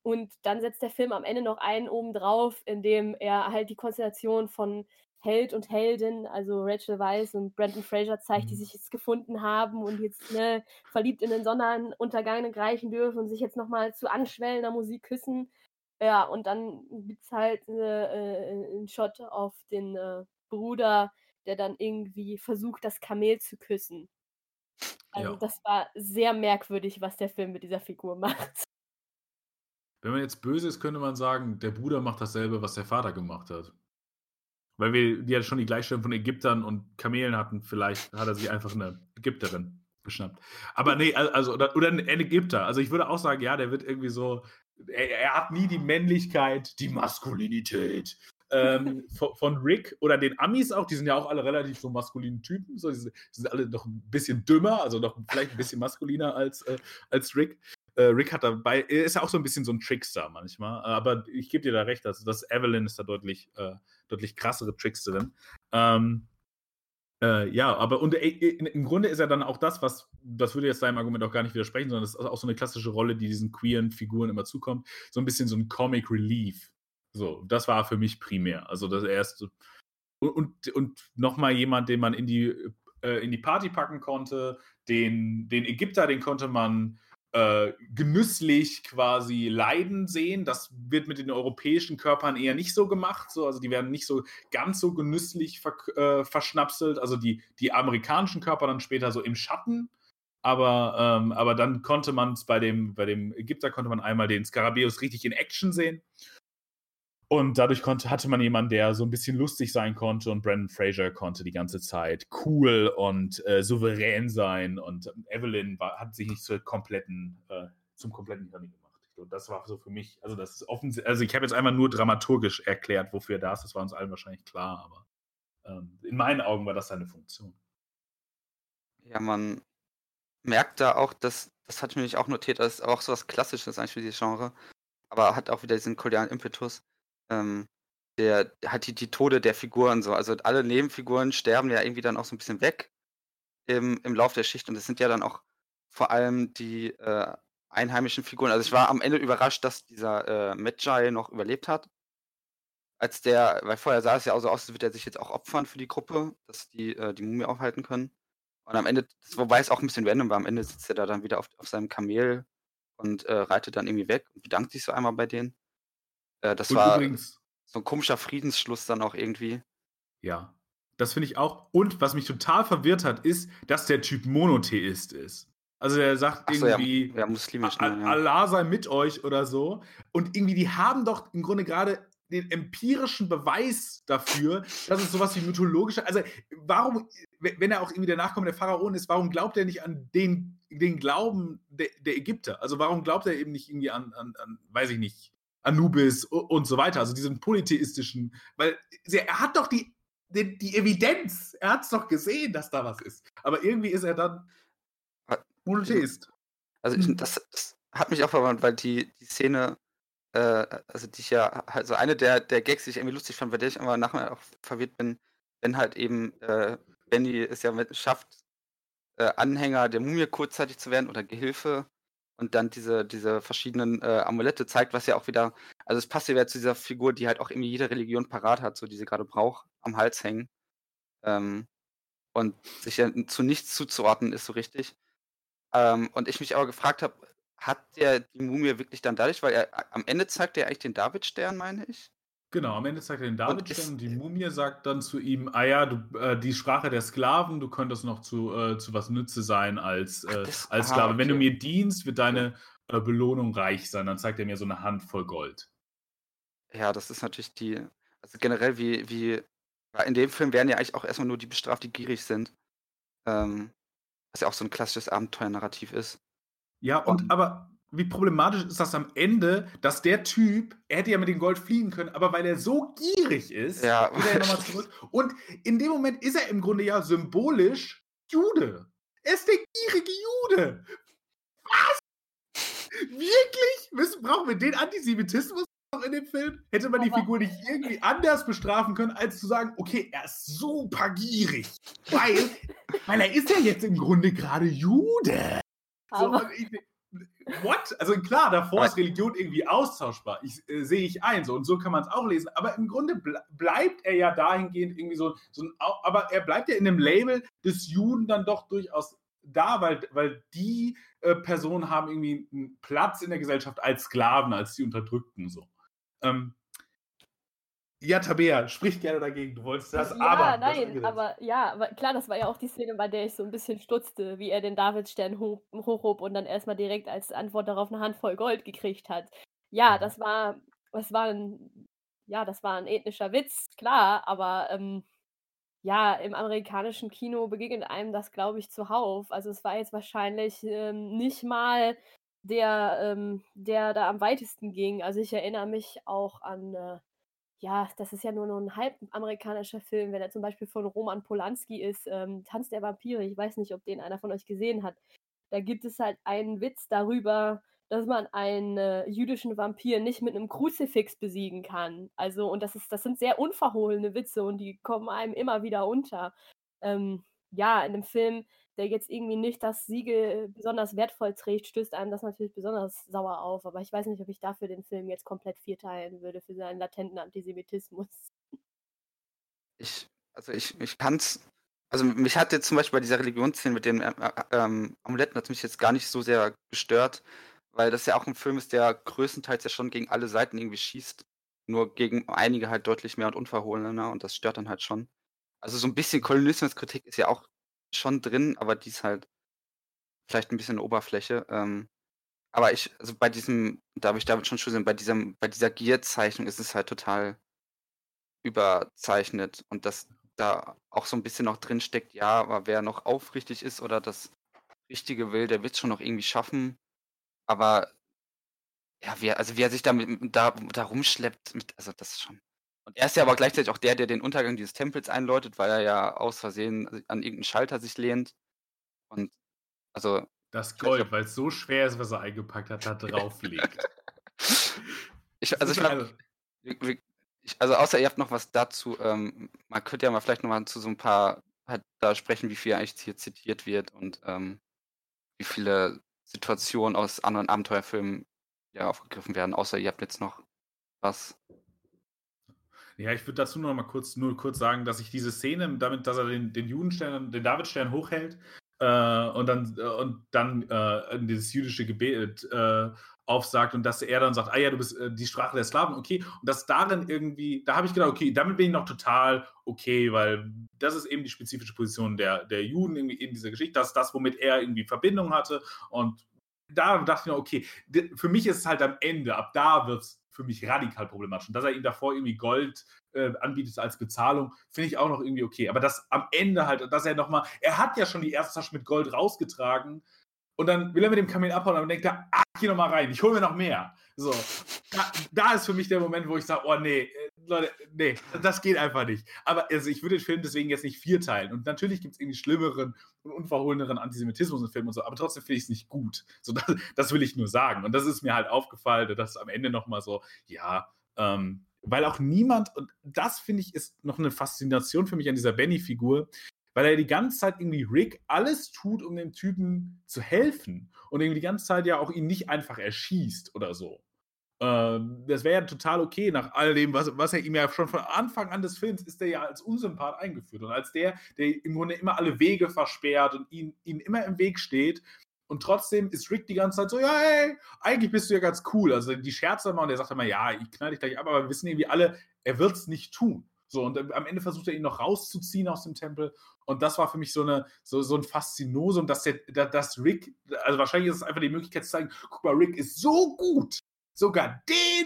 Und dann setzt der Film am Ende noch einen oben drauf, indem er halt die Konstellation von Held und Heldin, also Rachel Weisz und Brandon Fraser zeigt, die Mhm. sich jetzt gefunden haben und jetzt ne, verliebt in den Sonnenuntergang greifen dürfen und sich jetzt nochmal zu anschwellender Musik küssen. Ja, und dann gibt es halt äh, äh, einen Shot auf den äh, Bruder, der dann irgendwie versucht, das Kamel zu küssen. Also Ja. das war sehr merkwürdig, was der Film mit dieser Figur macht. Wenn man jetzt böse ist, könnte man sagen, der Bruder macht dasselbe, was der Vater gemacht hat. Weil wir die ja schon die Gleichstellung von Ägyptern und Kamelen hatten, vielleicht hat er sich einfach eine Ägypterin geschnappt. Aber nee, al- also, oder, oder ein Ägypter. Also ich würde auch sagen, ja, der wird irgendwie so er, er hat nie die Männlichkeit, die Maskulinität ähm, von, Rick oder den Amis auch, die sind ja auch alle relativ so maskuline Typen, so, die, sind, alle noch ein bisschen dümmer, also noch vielleicht ein bisschen maskuliner als, äh, als Rick. Äh, Rick hat dabei, ist ja auch so ein bisschen so ein Trickster manchmal, aber ich gebe dir da recht, also das Evelyn ist da deutlich, äh, deutlich krassere Tricksterin. Ähm, äh, ja, aber und, äh, im Grunde ist er dann auch das, was, das würde jetzt seinem Argument auch gar nicht widersprechen, sondern das ist auch so eine klassische Rolle, die diesen queeren Figuren immer zukommt. So ein bisschen so ein Comic Relief. So, das war für mich primär. Also das erste. Und, und, und nochmal jemand, den man in die, äh, in die Party packen konnte, den, den Ägypter, den konnte man äh, genüsslich quasi leiden sehen. Das wird mit den europäischen Körpern eher nicht so gemacht. So. Also die werden nicht so ganz so genüsslich ver äh, verschnapselt. Also die, die amerikanischen Körper dann später so im Schatten. Aber, ähm, aber dann konnte man es bei dem, bei dem Ägypter konnte man einmal den Skarabäus richtig in Action sehen. Und dadurch konnte, hatte man jemanden, der so ein bisschen lustig sein konnte und Brandon Fraser konnte die ganze Zeit cool und äh, souverän sein und Evelyn war, hat sich nicht zur kompletten, äh, zum kompletten Hirn gemacht. Und das war so für mich, also das ist offensichtlich, also ich habe jetzt einmal nur dramaturgisch erklärt, wofür das ist, das war uns allen wahrscheinlich klar, aber ähm, in meinen Augen war das seine Funktion. Ja, man merkt da auch, dass, das hatte ich mir nicht auch notiert, das ist auch so was Klassisches eigentlich für dieses Genre, aber hat auch wieder diesen kolonialen Impetus ähm, der hat die, die Tode der Figuren so. Also alle Nebenfiguren sterben ja irgendwie dann auch so ein bisschen weg im, im Lauf der Schicht und es sind ja dann auch vor allem die äh, einheimischen Figuren. Also ich war am Ende überrascht, dass dieser äh, Medjay noch überlebt hat. Als der, weil vorher sah es ja auch so aus, als würde er sich jetzt auch opfern für die Gruppe, dass die äh, die Mumie aufhalten können. Und am Ende, wobei es auch ein bisschen random war, am Ende sitzt er da dann wieder auf, auf seinem Kamel und äh, reitet dann irgendwie weg und bedankt sich so einmal bei denen. Äh, das und war übrigens, so ein komischer Friedensschluss dann auch irgendwie. Ja, das finde ich auch. Und was mich total verwirrt hat, ist, dass der Typ Monotheist ist. Also er sagt so, irgendwie, ja, ja, muslimisch, ne, ja. Allah sei mit euch oder so. Und irgendwie, die haben doch im Grunde gerade den empirischen Beweis dafür, dass es sowas wie mythologische, also warum, wenn er auch irgendwie der Nachkomme der Pharaonen ist, warum glaubt er nicht an den, den Glauben der, der Ägypter? Also warum glaubt er eben nicht irgendwie an, an, an weiß ich nicht, Anubis und so weiter, also diesen polytheistischen, weil er hat doch die, die, die Evidenz, er hat es doch gesehen, dass da was ist. Aber irgendwie ist er dann Monotheist. Also ich, das, das, hat mich auch verwandt, weil die, die Szene, äh, also die ich ja, also eine der, der Gags, die ich irgendwie lustig fand, bei der ich aber nachher auch verwirrt bin, wenn halt eben äh, Benny es ja mit, schafft, äh, Anhänger der Mumie kurzzeitig zu werden oder Gehilfe und dann diese, diese verschiedenen äh, Amulette zeigt, was ja auch wieder, also es passt ja zu dieser Figur, die halt auch irgendwie jede Religion parat hat, so die sie gerade braucht, am Hals hängen. Ähm, und sich ja zu nichts zuzuordnen ist so richtig. Ähm, und ich mich aber gefragt habe, hat der die Mumie wirklich dann dadurch, weil er am Ende zeigt er eigentlich den Davidstern, meine ich? Genau, am Ende zeigt er den Davidstern und die Mumie sagt dann zu ihm, ah ja, du, äh, die Sprache der Sklaven, du könntest noch zu, äh, zu was Nütze sein als, äh, als Sklave. okay. Wenn du mir dienst, wird deine äh, Belohnung reich sein. Dann zeigt er mir so eine Handvoll Gold. Ja, das ist natürlich die, also generell wie, wie, in dem Film werden ja eigentlich auch erstmal nur die bestraft, die gierig sind. Ähm, was ja auch so ein klassisches Abenteuernarrativ ist. Ja, und, und aber wie problematisch ist das am Ende, dass der Typ, er hätte ja mit dem Gold fliegen können, aber weil er so gierig ist, ja. geht er nochmal zurück. Und in dem Moment ist er im Grunde ja symbolisch Jude. Er ist der gierige Jude. Was? Wirklich? Müssen, brauchen wir den Antisemitismus noch in dem Film? Hätte man die Figur nicht irgendwie anders bestrafen können, als zu sagen, okay, er ist super gierig. Weil, weil er ist ja jetzt im Grunde gerade Jude. So, ich, what? Also klar, davor ist Religion irgendwie austauschbar. Ich, äh, sehe ich ein, so und so kann man es auch lesen. Aber im Grunde ble bleibt er ja dahingehend irgendwie so, so ein, aber er bleibt ja in dem Label des Juden dann doch durchaus da, weil, weil die äh, Personen haben irgendwie einen Platz in der Gesellschaft als Sklaven, als die Unterdrückten so. Ähm, ja, Tabea, sprich gerne dagegen. Du wolltest das, ja, aber. nein, aber ja, aber klar, das war ja auch die Szene, bei der ich so ein bisschen stutzte, wie er den Davidstern hoch, hochhob und dann erstmal direkt als Antwort darauf eine Handvoll Gold gekriegt hat. Ja, mhm. das war, das war ein, ja, das war ein ethnischer Witz, klar, aber ähm, ja, im amerikanischen Kino begegnet einem das, glaube ich, zuhauf. Also es war jetzt wahrscheinlich ähm, nicht mal der, ähm, der da am weitesten ging. Also ich erinnere mich auch an, äh, ja, das ist ja nur noch ein halb amerikanischer Film, wenn er zum Beispiel von Roman Polanski ist, ähm, Tanz der Vampire. Ich weiß nicht, ob den einer von euch gesehen hat. Da gibt es halt einen Witz darüber, dass man einen äh, jüdischen Vampir nicht mit einem Kruzifix besiegen kann. Also, und das ist, das sind sehr unverhohlene Witze und die kommen einem immer wieder unter. Ähm, ja, in einem Film, der jetzt irgendwie nicht das Siegel besonders wertvoll trägt, stößt einem das natürlich besonders sauer auf. Aber ich weiß nicht, ob ich dafür den Film jetzt komplett vierteilen würde, für seinen latenten Antisemitismus. Ich, also ich, ich kann's. Also mich hat jetzt zum Beispiel bei dieser Religionsszene mit den äh, äh, ähm, Amuletten hat mich jetzt gar nicht so sehr gestört, weil das ja auch ein Film ist, der größtenteils ja schon gegen alle Seiten irgendwie schießt. Nur gegen einige halt deutlich mehr und unverhohlener und das stört dann halt schon. Also so ein bisschen Kolonialismuskritik ist ja auch schon drin, aber die ist halt vielleicht ein bisschen Oberfläche. Ähm, aber ich, also bei diesem, da habe ich damit schon schon bei diesem, bei dieser Gear-Zeichnung ist es halt total überzeichnet und dass da auch so ein bisschen noch drin steckt, ja, aber wer noch aufrichtig ist oder das Richtige will, der wird es schon noch irgendwie schaffen. Aber ja, wie, also wie er sich damit da, da rumschleppt, mit, also das ist schon. Und er ist ja aber gleichzeitig auch der, der den Untergang dieses Tempels einläutet, weil er ja aus Versehen an irgendeinen Schalter sich lehnt. Und also. Das Gold, weil es so schwer ist, was er eingepackt hat, da drauflegt. ich, also ich glaube, also außer ihr habt noch was dazu, ähm, man könnte ja mal vielleicht nochmal zu so ein paar halt da sprechen, wie viel eigentlich hier zitiert wird und ähm, wie viele Situationen aus anderen Abenteuerfilmen ja aufgegriffen werden, außer ihr habt jetzt noch was. Ja, ich würde dazu noch mal kurz, nur kurz sagen, dass ich diese Szene, damit, dass er den, den Judenstern, den Davidstern hochhält äh, und dann, äh, und dann äh, dieses jüdische Gebet äh, aufsagt und dass er dann sagt, ah ja, du bist äh, die Sprache der Slaven, okay. Und dass darin irgendwie, da habe ich gedacht, okay, damit bin ich noch total okay, weil das ist eben die spezifische Position der, der Juden irgendwie in dieser Geschichte. Das ist das, womit er irgendwie Verbindung hatte. Und da dachte ich noch, okay, für mich ist es halt am Ende, ab da wird es für mich radikal problematisch. Und dass er ihm davor irgendwie Gold äh, anbietet als Bezahlung, finde ich auch noch irgendwie okay. Aber das am Ende halt, dass er nochmal, er hat ja schon die erste Tasche mit Gold rausgetragen und dann will er mit dem Kamel abhauen und denkt er, ah, geh noch mal rein, ich hole mir noch mehr. So, da, da, ist für mich der Moment, wo ich sage, oh nee, Leute, nee, das geht einfach nicht. Aber also ich würde den Film deswegen jetzt nicht vierteilen. Und natürlich gibt es irgendwie schlimmeren und unverhohleneren Antisemitismus in Filmen und so, aber trotzdem finde ich es nicht gut. So, das, das, will ich nur sagen. Und das ist mir halt aufgefallen, dass am Ende noch mal so, ja, ähm, weil auch niemand, und das finde ich ist noch eine Faszination für mich an dieser Benny-Figur, weil er die ganze Zeit irgendwie Rick alles tut, um dem Typen zu helfen und irgendwie die ganze Zeit ja auch ihn nicht einfach erschießt oder so. Ähm, das wäre ja total okay nach all dem, was, was er ihm ja schon von Anfang an des Films ist, der ja als Unsympath eingeführt und als der, der im Grunde immer alle Wege versperrt und ihn, ihn immer im Weg steht. Und trotzdem ist Rick die ganze Zeit so, ja, hey, eigentlich bist du ja ganz cool. Also die scherzt immer und er sagt immer, ja, ich knall dich gleich ab, aber wir wissen irgendwie alle, er wird es nicht tun. So, und am Ende versucht er ihn noch rauszuziehen aus dem Tempel. Und das war für mich so, eine, so, so ein Faszinosum, dass, der, dass Rick, also wahrscheinlich ist es einfach die Möglichkeit zu zeigen, guck mal, Rick ist so gut, sogar den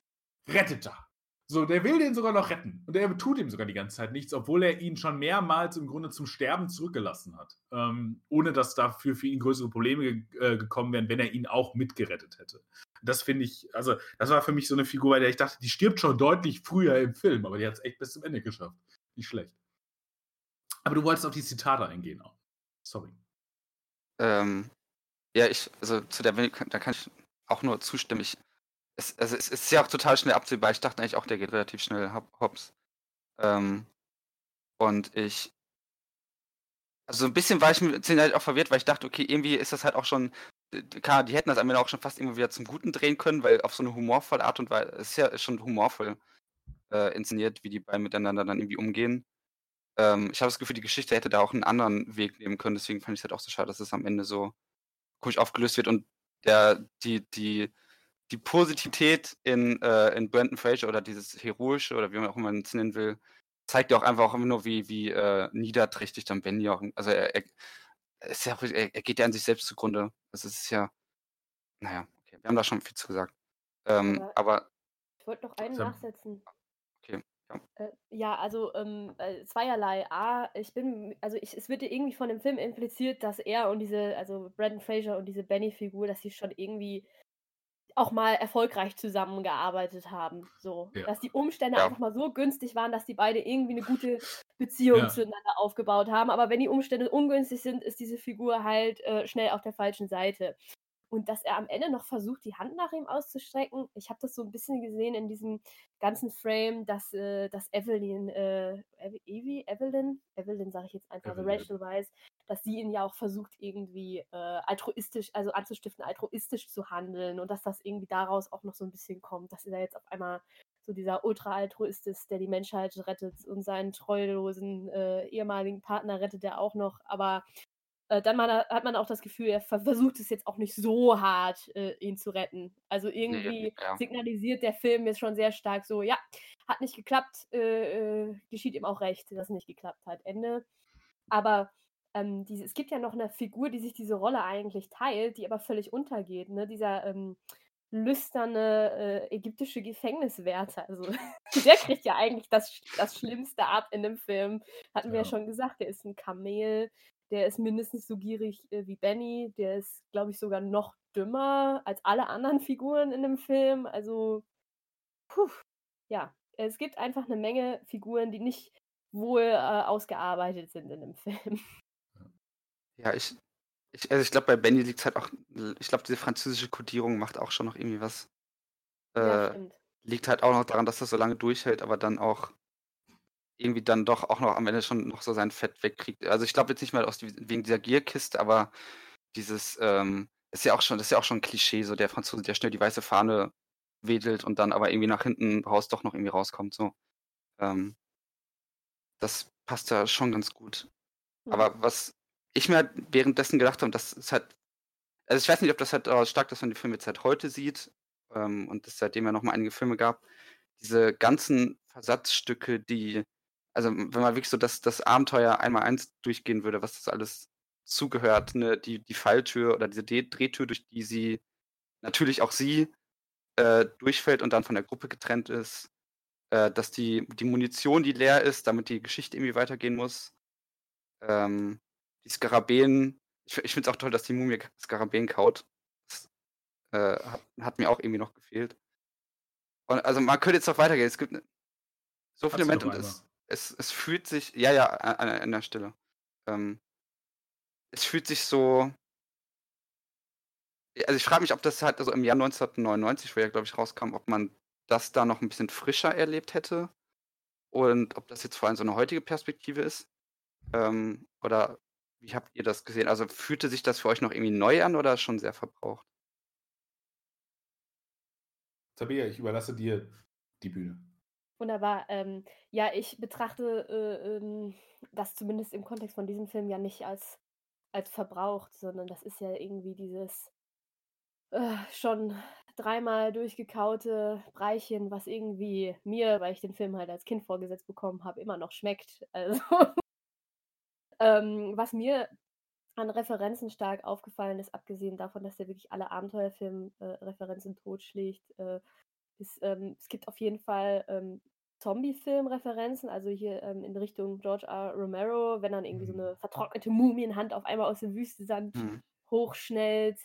rettet er. So, der will den sogar noch retten. Und er tut ihm sogar die ganze Zeit nichts, obwohl er ihn schon mehrmals im Grunde zum Sterben zurückgelassen hat. Ähm, ohne dass dafür für ihn größere Probleme äh, gekommen wären, wenn er ihn auch mitgerettet hätte. Das finde ich, also, das war für mich so eine Figur, bei der ich dachte, die stirbt schon deutlich früher im Film, aber die hat es echt bis zum Ende geschafft. Nicht schlecht. Aber du wolltest auf die Zitate eingehen auch. Sorry. Ähm, ja, ich, also zu der, da kann ich auch nur zustimmen. Ich, es, also es ist ja auch total schnell absehbar. Ich dachte eigentlich auch, der geht relativ schnell hops. Ähm, und ich, also ein bisschen war ich mir halt auch verwirrt, weil ich dachte, okay, irgendwie ist das halt auch schon, klar, die hätten das am Ende auch schon fast irgendwie wieder zum Guten drehen können, weil auf so eine humorvolle Art und Weise, es ist ja schon humorvoll äh, inszeniert, wie die beiden miteinander dann irgendwie umgehen. Ähm, ich habe das Gefühl, die Geschichte hätte da auch einen anderen Weg nehmen können, deswegen fand ich es halt auch so schade, dass es am Ende so komisch aufgelöst wird und der, die, die, die Positivität in, äh, in Brandon Fraser oder dieses Heroische oder wie man auch immer es nennen will, zeigt ja auch einfach auch immer nur, wie, wie äh, niederträchtig dann Benny auch, also er, er, ist ja, er, er, geht ja an sich selbst zugrunde. Also es ist ja, naja, okay, wir haben da schon viel zu gesagt. Ähm, aber, aber, Ich wollte noch einen nachsetzen. Okay. Ja, äh, ja also ähm, äh, zweierlei. A, ich bin, also ich, es wird irgendwie von dem Film impliziert, dass er und diese, also Brandon Fraser und diese Benny-Figur, dass sie schon irgendwie auch mal erfolgreich zusammengearbeitet haben. So. Ja. Dass die Umstände Ja. einfach mal so günstig waren, dass die beide irgendwie eine gute Beziehung Ja. zueinander aufgebaut haben. Aber wenn die Umstände ungünstig sind, ist diese Figur halt äh, schnell auf der falschen Seite. Und dass er am Ende noch versucht, die Hand nach ihm auszustrecken. Ich habe das so ein bisschen gesehen in diesem ganzen Frame, dass, äh, dass Evelyn, äh, Ev- Evie, Evelyn, Evelyn sage ich jetzt einfach, also Evelyn. Rachel weiß, dass sie ihn ja auch versucht, irgendwie äh, altruistisch, also anzustiften, altruistisch zu handeln und dass das irgendwie daraus auch noch so ein bisschen kommt, dass er jetzt auf einmal so dieser Ultra-Altruist ist, der die Menschheit rettet und seinen treulosen äh, ehemaligen Partner rettet er auch noch, aber äh, dann man, hat man auch das Gefühl, er ver- versucht es jetzt auch nicht so hart, äh, ihn zu retten. Also irgendwie ja. signalisiert der Film jetzt schon sehr stark so, ja, hat nicht geklappt, äh, äh, geschieht ihm auch recht, dass es nicht geklappt hat. Ende. Aber ähm, diese, es gibt ja noch eine Figur, die sich diese Rolle eigentlich teilt, die aber völlig untergeht. Ne? Dieser ähm, lüsterne äh, ägyptische Gefängniswärter. Also der kriegt ja eigentlich das, das Schlimmste ab in dem Film. Hatten wir ja Ja. schon gesagt, der ist ein Kamel, der ist mindestens so gierig äh, wie Benny, der ist, glaube ich, sogar noch dümmer als alle anderen Figuren in dem Film. Also, puh, ja, es gibt einfach eine Menge Figuren, die nicht wohl äh, ausgearbeitet sind in dem Film. Ja, ich, ich, also ich glaube, bei Benny liegt es halt auch, ich glaube, diese französische Kodierung macht auch schon noch irgendwie was. ja, Äh, stimmt. liegt halt auch noch daran, dass das so lange durchhält, aber dann auch irgendwie dann doch auch noch am Ende schon noch so sein Fett wegkriegt. Also ich glaube jetzt nicht mal aus wegen dieser Gierkiste, aber dieses ähm, ist ja auch schon, das ist ja auch schon ein Klischee, so der Franzose, der schnell die weiße Fahne wedelt und dann aber irgendwie nach hinten raus doch noch irgendwie rauskommt. So. Ähm, das passt da schon ganz gut. Aber was ich mir halt währenddessen gedacht habe, das ist halt, also ich weiß nicht, ob das halt daraus stark, dass man die Filme jetzt halt heute sieht ähm, und es seitdem ja noch mal einige Filme gab, diese ganzen Versatzstücke, die, also wenn man wirklich so das, das Abenteuer einmal eins durchgehen würde, was das alles zugehört, ne, die, die Falltür oder diese D Drehtür, durch die sie natürlich auch sie äh, durchfällt und dann von der Gruppe getrennt ist, äh, dass die, die Munition, die leer ist, damit die Geschichte irgendwie weitergehen muss. Ähm, die Skarabäen, ich, ich finde es auch toll, dass die Mumie Skarabäen kaut. Das äh, hat, hat mir auch irgendwie noch gefehlt. Und also man könnte jetzt noch weitergehen. Es gibt ne- so viele Momente und es, es, es fühlt sich, ja, ja, an, an an der Stelle. Ähm, es fühlt sich so. Also ich frage mich, ob das halt also im Jahr 1999, wo ja, glaube ich, rauskam, ob man das da noch ein bisschen frischer erlebt hätte. Und ob das jetzt vor allem so eine heutige Perspektive ist. Ähm, oder wie habt ihr das gesehen? Also fühlte sich das für euch noch irgendwie neu an oder schon sehr verbraucht? Tabea, ich überlasse dir die Bühne. Wunderbar. Ähm, ja, ich betrachte äh, ähm, das zumindest im Kontext von diesem Film ja nicht als, als verbraucht, sondern das ist ja irgendwie dieses äh, schon dreimal durchgekaute Breichen, was irgendwie mir, weil ich den Film halt als Kind vorgesetzt bekommen habe, immer noch schmeckt. Also, ähm, was mir an Referenzen stark aufgefallen ist, abgesehen davon, dass der wirklich alle Abenteuerfilm-Referenzen totschlägt, äh, ist, ähm, es gibt auf jeden Fall ähm, Zombie-Film-Referenzen, also hier ähm, in Richtung George R. Romero, wenn dann irgendwie so Mhm. eine vertrocknete Mumienhand auf einmal aus dem Wüstensand Hm. hochschnellt.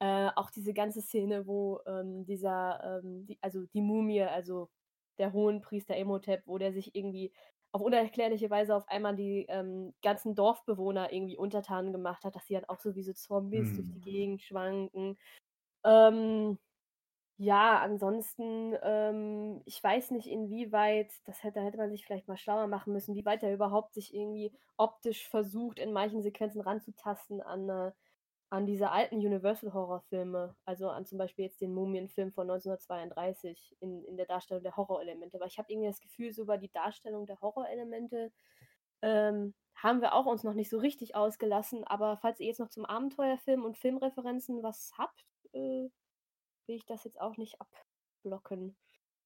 Äh, auch diese ganze Szene, wo ähm, dieser, ähm, die, also die Mumie, also der Hohenpriester Emotep, wo der sich irgendwie auf unerklärliche Weise auf einmal die ähm, ganzen Dorfbewohner irgendwie untertan gemacht hat, dass sie dann auch so wie so Zombies durch die Hm. Gegend schwanken. Ähm, ja, ansonsten, ähm, ich weiß nicht, inwieweit, das hätte, da hätte man sich vielleicht mal schlauer machen müssen, wie weit er überhaupt sich irgendwie optisch versucht, in manchen Sequenzen ranzutasten an, äh, an diese alten Universal-Horrorfilme, also an zum Beispiel jetzt den Mumienfilm von 1932 in, in der Darstellung der Horrorelemente. Aber ich habe irgendwie das Gefühl, so über die Darstellung der Horrorelemente ähm, haben wir auch uns noch nicht so richtig ausgelassen. Aber falls ihr jetzt noch zum Abenteuerfilm und Filmreferenzen was habt, äh, will ich das jetzt auch nicht abblocken.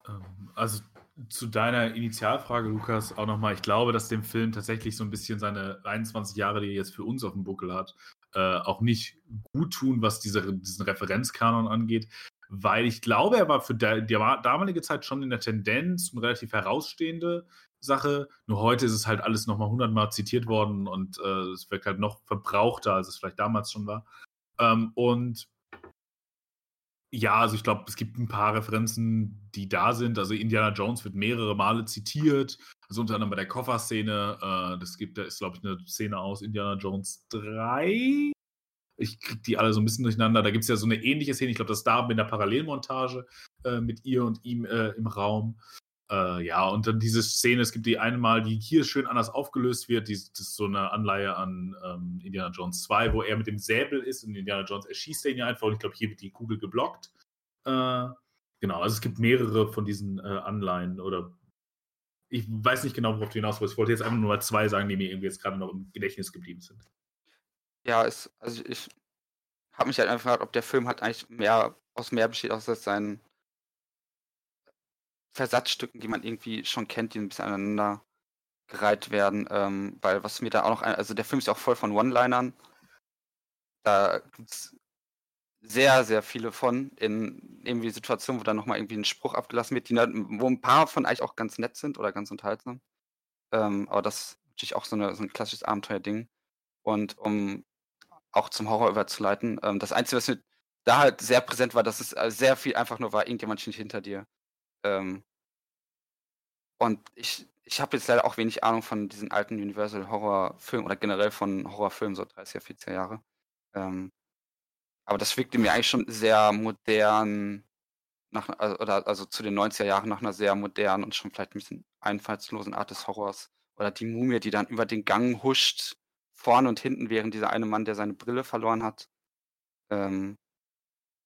Ähm, Also zu deiner Initialfrage, Lukas, auch nochmal, ich glaube, dass dem Film tatsächlich so ein bisschen seine 21 Jahre, die er jetzt für uns auf dem Buckel hat, äh, auch nicht gut tun, was diese, diesen Referenzkanon angeht, weil ich glaube, er war für die, damalige Zeit schon in der Tendenz eine relativ herausstehende Sache. Nur heute ist es halt alles nochmal hundertmal zitiert worden und äh, es wirkt halt noch verbrauchter, als es vielleicht damals schon war. Ähm, und Ja, also ich glaube, es gibt ein paar Referenzen, die da sind. Also Indiana Jones wird mehrere Male zitiert. Also unter anderem bei der Kofferszene. Äh, das gibt, da ist, glaube ich, eine Szene aus Indiana Jones 3. Ich kriege die alle so ein bisschen durcheinander. Da gibt es ja so eine ähnliche Szene. Ich glaube, das ist da mit der Parallelmontage äh, mit ihr und ihm äh, im Raum. Äh, ja, und dann diese Szene, es gibt die eine Mal, die hier schön anders aufgelöst wird, die, das ist so eine Anleihe an ähm, Indiana Jones 2, wo er mit dem Säbel ist und Indiana Jones erschießt ihn ja einfach und ich glaube, hier wird die Kugel geblockt. Äh, genau, also es gibt mehrere von diesen äh, Anleihen oder ich weiß nicht genau, worauf du hinaus willst. Ich wollte jetzt einfach nur mal zwei sagen, die mir irgendwie jetzt gerade noch im Gedächtnis geblieben sind. Ja, es, also ich habe mich halt einfach gefragt, ob der Film halt eigentlich mehr aus mehr besteht, aus seinen Versatzstücken, die man irgendwie schon kennt, die ein bisschen aneinander gereiht werden. Ähm, weil was mir da auch noch ein, also der Film ist ja auch voll von One-Linern. Da gibt es sehr, sehr viele von in irgendwie Situationen, wo dann nochmal irgendwie ein Spruch abgelassen wird, die, wo ein paar von eigentlich auch ganz nett sind oder ganz unterhaltsam. Ähm, aber das ist natürlich auch so, eine, so ein klassisches Abenteuerding. Und um auch zum Horror überzuleiten, ähm, das Einzige, was mir da halt sehr präsent war, dass es äh, sehr viel einfach nur war, irgendjemand steht hinter dir. Ähm, und ich, ich habe jetzt leider auch wenig Ahnung von diesen alten Universal Horror-Filmen oder generell von Horrorfilmen, so 30er, 40er Jahre. Ähm, aber das wirkte mir eigentlich schon sehr modern, nach, also, oder, also zu den 90er Jahren nach einer sehr modernen und schon vielleicht ein bisschen einfallslosen Art des Horrors. Oder die Mumie, die dann über den Gang huscht, vorne und hinten, während dieser eine Mann, der seine Brille verloren hat. Ähm,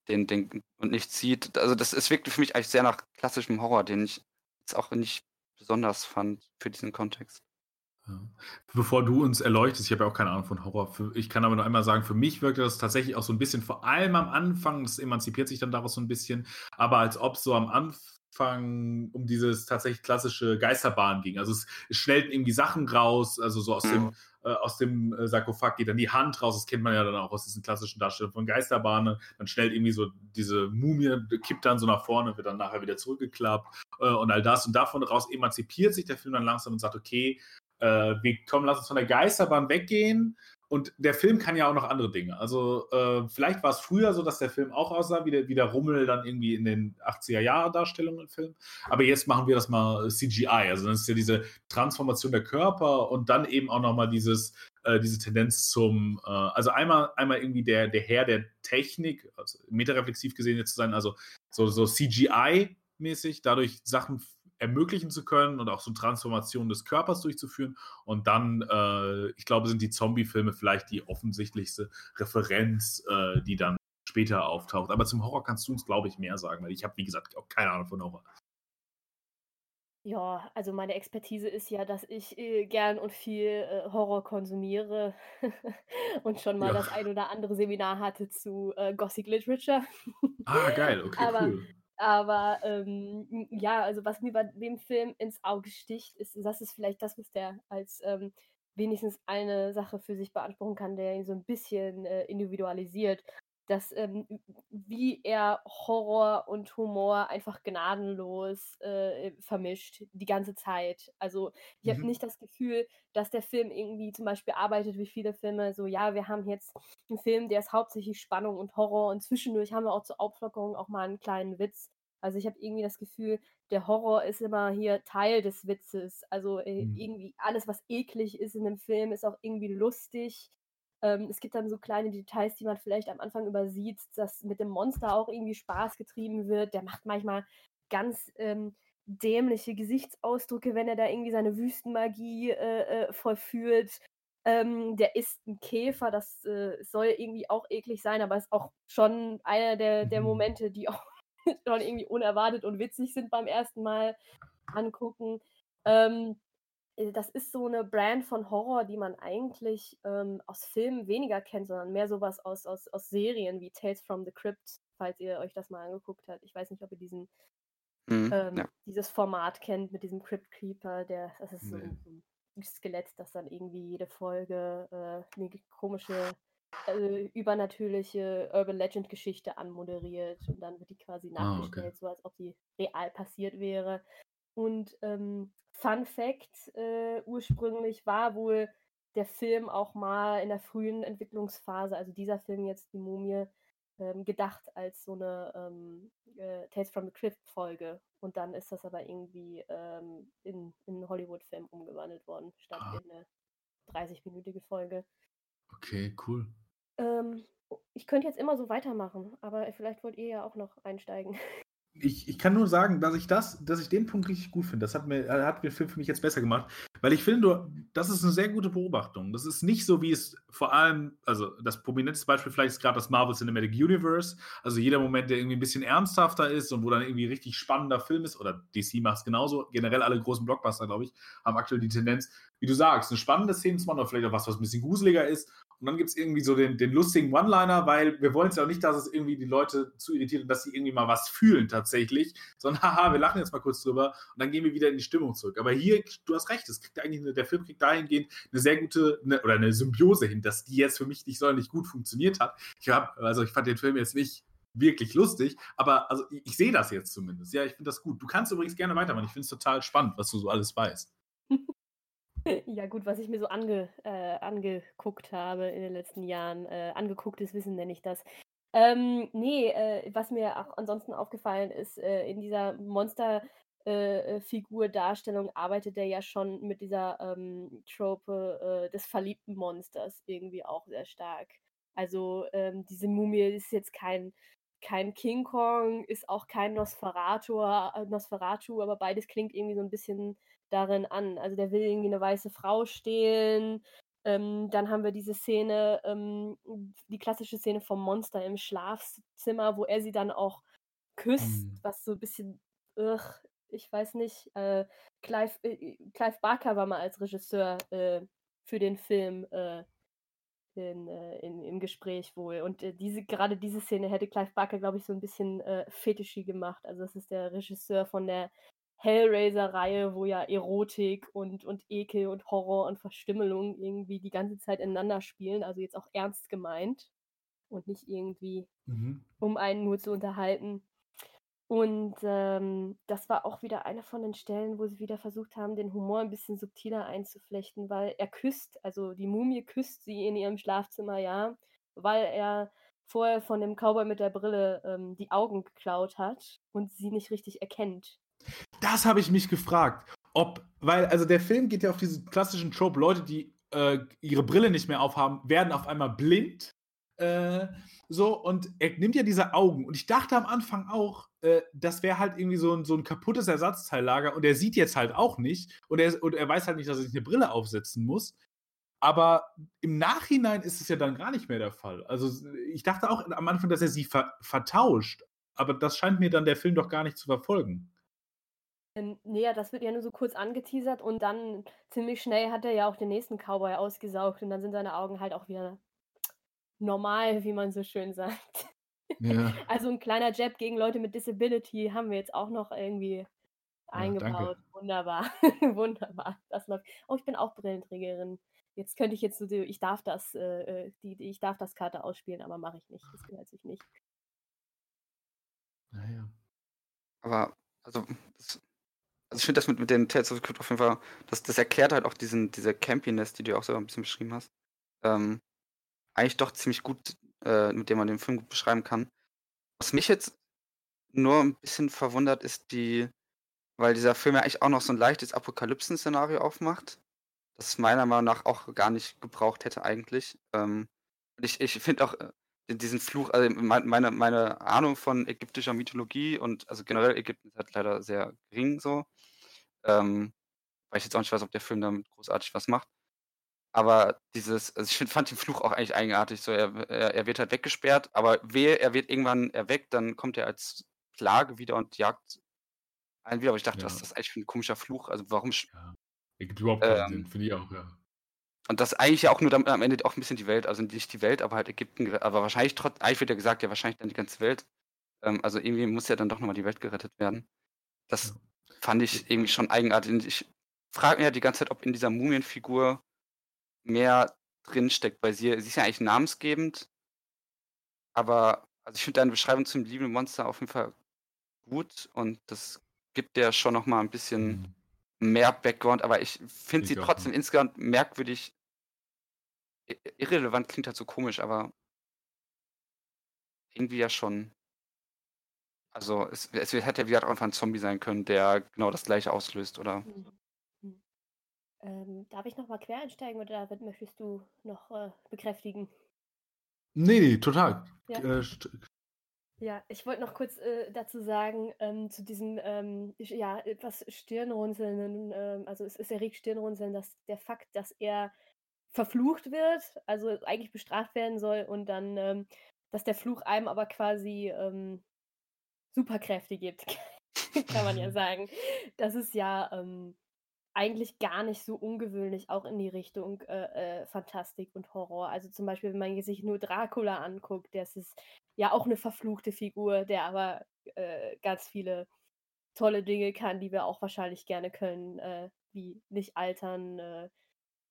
den, den und nicht sieht. Also das ist wirklich für mich eigentlich sehr nach klassischem Horror, den ich jetzt auch nicht besonders fand für diesen Kontext. Ja. Bevor du uns erleuchtest, ich habe ja auch keine Ahnung von Horror. Ich kann aber noch einmal sagen, für mich wirkte das tatsächlich auch so ein bisschen, vor allem am Anfang, das emanzipiert sich dann daraus so ein bisschen, aber als ob so am Anfang um dieses tatsächlich klassische Geisterbahn ging. Also es, es schnellten irgendwie Sachen raus, also so aus mhm. dem äh, aus dem äh, Sarkophag geht dann die Hand raus. Das kennt man ja dann auch aus diesen klassischen Darstellungen von Geisterbahnen. Dann schnell irgendwie so diese Mumie kippt dann so nach vorne, wird dann nachher wieder zurückgeklappt äh, und all das. Und davon raus emanzipiert sich der Film dann langsam und sagt, okay, äh, wir kommen, lass uns von der Geisterbahn weggehen und der Film kann ja auch noch andere Dinge. Also äh, vielleicht war es früher so, dass der Film auch aussah wie der, wie der Rummel dann irgendwie in den 80er-Jahre-Darstellungen im Film. Aber jetzt machen wir das mal CGI. Also das ist ja diese Transformation der Körper und dann eben auch nochmal dieses, äh, diese Tendenz zum, äh, also einmal, einmal irgendwie der, der Herr der Technik, also metareflexiv gesehen jetzt zu sein, also so, so CGI-mäßig, dadurch Sachen ermöglichen zu können und auch so Transformationen des Körpers durchzuführen. Und dann, äh, ich glaube, sind die Zombie-Filme vielleicht die offensichtlichste Referenz, äh, die dann später auftaucht. Aber zum Horror kannst du uns, glaube ich, mehr sagen, weil ich habe, wie gesagt, auch keine Ahnung von Horror. Ja, also meine Expertise ist ja, dass ich äh, gern und viel äh, Horror konsumiere und schon mal ja. das ein oder andere Seminar hatte zu äh, Gothic Literature. ah, geil, okay, Aber cool. Aber ähm, ja, also was mir bei dem Film ins Auge sticht, ist, das ist vielleicht das, was der als ähm, wenigstens eine Sache für sich beanspruchen kann, der ihn so ein bisschen äh, individualisiert dass ähm, wie er Horror und Humor einfach gnadenlos äh, vermischt die ganze Zeit. Also ich mhm. habe nicht das Gefühl, dass der Film irgendwie zum Beispiel arbeitet wie viele Filme, so ja, wir haben jetzt einen Film, der ist hauptsächlich Spannung und Horror und zwischendurch haben wir auch zur Auflockerung auch mal einen kleinen Witz. Also ich habe irgendwie das Gefühl, der Horror ist immer hier Teil des Witzes. Also äh, mhm. irgendwie alles, was eklig ist in dem Film, ist auch irgendwie lustig. Ähm, es gibt dann so kleine Details, die man vielleicht am Anfang übersieht, dass mit dem Monster auch irgendwie Spaß getrieben wird. Der macht manchmal ganz ähm, dämliche Gesichtsausdrücke, wenn er da irgendwie seine Wüstenmagie äh, äh, vollführt. Ähm, der ist ein Käfer, das äh, soll irgendwie auch eklig sein, aber ist auch schon einer der, der mhm. Momente, die auch schon irgendwie unerwartet und witzig sind beim ersten Mal angucken. Ähm, äh, das ist so eine Brand von Horror, die man eigentlich ähm, aus Filmen weniger kennt, sondern mehr sowas aus, aus, aus Serien wie Tales from the Crypt, falls ihr euch das mal angeguckt habt. Ich weiß nicht, ob ihr diesen mhm, ähm, ja. dieses Format kennt mit diesem Crypt Creeper, der das ist so, nee. so ein Skelett, das dann irgendwie jede Folge äh, eine komische äh, übernatürliche Urban Legend Geschichte anmoderiert und dann wird die quasi nachgestellt, ah, okay. so als ob die real passiert wäre. Und ähm, Fun Fact, äh, ursprünglich war wohl der Film auch mal in der frühen Entwicklungsphase, also dieser Film jetzt, die Mumie, ähm, gedacht als so eine ähm, äh, Tales from the Crypt Folge. Und dann ist das aber irgendwie ähm, in, in einen Hollywood-Film umgewandelt worden, statt Ah. in eine 30-minütige Folge. Okay, cool. Ähm, ich könnte jetzt immer so weitermachen, aber vielleicht wollt ihr ja auch noch einsteigen. Ich, ich kann nur sagen, dass ich das, dass ich den Punkt richtig gut finde. Das hat mir, äh, hat den Film für mich jetzt besser gemacht. Weil ich finde, das ist eine sehr gute Beobachtung. Das ist nicht so, wie es vor allem, also das prominenteste Beispiel vielleicht ist gerade das Marvel Cinematic Universe. Also jeder Moment, der irgendwie ein bisschen ernsthafter ist und wo dann irgendwie richtig spannender Film ist, oder DC macht es genauso. Generell alle großen Blockbuster, glaube ich, haben aktuell die Tendenz, wie du sagst, eine spannende Szene zu machen oder vielleicht auch was, was ein bisschen gruseliger ist. Und dann gibt es irgendwie so den, den lustigen One-Liner, weil wir wollen es ja auch nicht, dass es irgendwie die Leute zu irritiert, dass sie irgendwie mal was fühlen tatsächlich, sondern haha, wir lachen jetzt mal kurz drüber und dann gehen wir wieder in die Stimmung zurück. Aber hier, du hast recht, es kriegt eigentlich eine, der Film kriegt dahingehend eine sehr gute eine, oder eine Symbiose hin, dass die jetzt für mich nicht sonderlich gut funktioniert hat. Ich hab, also ich fand den Film jetzt nicht wirklich lustig, aber also ich, ich sehe das jetzt zumindest. Ja, ich finde das gut. Du kannst übrigens gerne weitermachen. Ich finde es total spannend, was du so alles weißt. Ja, gut, was ich mir so ange, äh, angeguckt habe in den letzten Jahren. Äh, angegucktes Wissen nenne ich das. Ähm, nee, äh, was mir auch ansonsten aufgefallen ist, äh, in dieser Monster-Figur-Darstellung arbeitet er ja schon mit dieser ähm, Trope äh, des verliebten Monsters irgendwie auch sehr stark. Also ähm, diese Mumie ist jetzt kein, kein King Kong, ist auch kein Nosferatu, äh, Nosferatu, aber beides klingt irgendwie so ein bisschen darin an. Also der will irgendwie eine weiße Frau stehlen. Ähm, dann haben wir diese Szene, ähm, die klassische Szene vom Monster im Schlafzimmer, wo er sie dann auch küsst, Mhm. was so ein bisschen, ugh, ich weiß nicht. Äh, Clive, äh, Clive Barker war mal als Regisseur äh, für den Film äh, in, äh, in, im Gespräch wohl. Und äh, diese, gerade diese Szene hätte Clive Barker, glaube ich, so ein bisschen äh, fetischi gemacht. Also das ist der Regisseur von der Hellraiser-Reihe, wo ja Erotik und, und Ekel und Horror und Verstümmelung irgendwie die ganze Zeit ineinander spielen. Also jetzt auch ernst gemeint und nicht irgendwie Mhm. um einen nur zu unterhalten. Und ähm, das war auch wieder eine von den Stellen, wo sie wieder versucht haben, den Humor ein bisschen subtiler einzuflechten, weil er küsst, also die Mumie küsst sie in ihrem Schlafzimmer, ja, weil er vorher von dem Cowboy mit der Brille ähm, die Augen geklaut hat und sie nicht richtig erkennt. Das habe ich mich gefragt. Ob, weil, also der Film geht ja auf diesen klassischen Trope, Leute, die äh, ihre Brille nicht mehr aufhaben, werden auf einmal blind. Äh, so, und er nimmt ja diese Augen. Und ich dachte am Anfang auch, äh, das wäre halt irgendwie so ein, so ein kaputtes Ersatzteillager. Und er sieht jetzt halt auch nicht. Und er, und er weiß halt nicht, dass er sich eine Brille aufsetzen muss. Aber im Nachhinein ist es ja dann gar nicht mehr der Fall. Also ich dachte auch am Anfang, dass er sie ver vertauscht. Aber das scheint mir dann der Film doch gar nicht zu verfolgen. Ähm, nee, ja, das wird ja nur so kurz angeteasert und dann ziemlich schnell hat er ja auch den nächsten Cowboy ausgesaugt und dann sind seine Augen halt auch wieder normal, wie man so schön sagt. Ja. Also ein kleiner Jab gegen Leute mit Disability haben wir jetzt auch noch irgendwie eingebaut. Wunderbar, wunderbar. Das läuft. Oh, ich bin auch Brillenträgerin. Jetzt könnte ich jetzt so, die, ich darf das, äh, äh, die, die, ich darf das Karte ausspielen, aber mache ich nicht. Das gehört sich nicht. Naja. Aber, also, das, also ich finde das mit, mit den Tales of the Crypt auf jeden Fall, das, das erklärt halt auch diesen, diese Campiness, die du auch selber ein bisschen beschrieben hast. Ähm, eigentlich doch ziemlich gut, äh, mit dem man den Film gut beschreiben kann. Was mich jetzt nur ein bisschen verwundert, ist die, weil dieser Film ja eigentlich auch noch so ein leichtes Apokalypsen-Szenario aufmacht, das meiner Meinung nach auch gar nicht gebraucht hätte eigentlich. Ähm, ich, ich finde auch äh, diesen Fluch, also mein- meine, meine Ahnung von ägyptischer Mythologie und also generell Ägypten ist halt leider sehr gering so. Ähm, weil ich jetzt auch nicht weiß, ob der Film damit großartig was macht. Aber dieses, also ich find, fand den Fluch auch eigentlich eigenartig. So, er, er, er wird halt weggesperrt, aber wehe, er wird irgendwann erweckt, dann kommt er als Plage wieder und jagt einen wieder. Aber ich dachte, Ja. was ist das eigentlich für ein komischer Fluch? Also warum sch- Ergibt überhaupt keinen Ähm, Sinn, finde ich auch, ja. und das eigentlich ja auch nur damit am Ende auch ein bisschen die Welt, also nicht die Welt, aber halt Ägypten, aber wahrscheinlich trotz, eigentlich wird ja gesagt, ja wahrscheinlich dann die ganze Welt. Ähm, also irgendwie muss ja dann doch nochmal die Welt gerettet werden. Das fand ich irgendwie schon eigenartig. Ich frage mich ja die ganze Zeit, ob in dieser Mumienfigur mehr drinsteckt, weil sie, sie ist ja eigentlich namensgebend, aber also ich finde deine Beschreibung zum lieben Monster auf jeden Fall gut und das gibt ja schon nochmal ein bisschen mehr Background, aber ich finde sie trotzdem ja. insgesamt merkwürdig irrelevant, klingt halt so komisch, aber irgendwie ja schon. Also es, es hätte ja wieder einfach ein Zombie sein können, der genau das gleiche auslöst, oder? Mhm. Mhm. Ähm, darf ich nochmal quer einsteigen oder David, möchtest du noch äh, bekräftigen? Nee, nee, total. Ja. Äh, Ja, ich wollte noch kurz äh, dazu sagen, ähm, zu diesem, ähm, ja, etwas Stirnrunzelnden, ähm, also es, es erregt Stirnrunzeln, dass der Fakt, dass er verflucht wird, also eigentlich bestraft werden soll und dann, ähm, dass der Fluch einem aber quasi ähm, Superkräfte gibt, kann man ja sagen. Das ist ja ähm, eigentlich gar nicht so ungewöhnlich, auch in die Richtung äh, äh, Fantastik und Horror. Also zum Beispiel, wenn man sich nur Dracula anguckt, das ist ja auch eine verfluchte Figur, der aber äh, ganz viele tolle Dinge kann, die wir auch wahrscheinlich gerne können, äh, wie nicht altern, äh,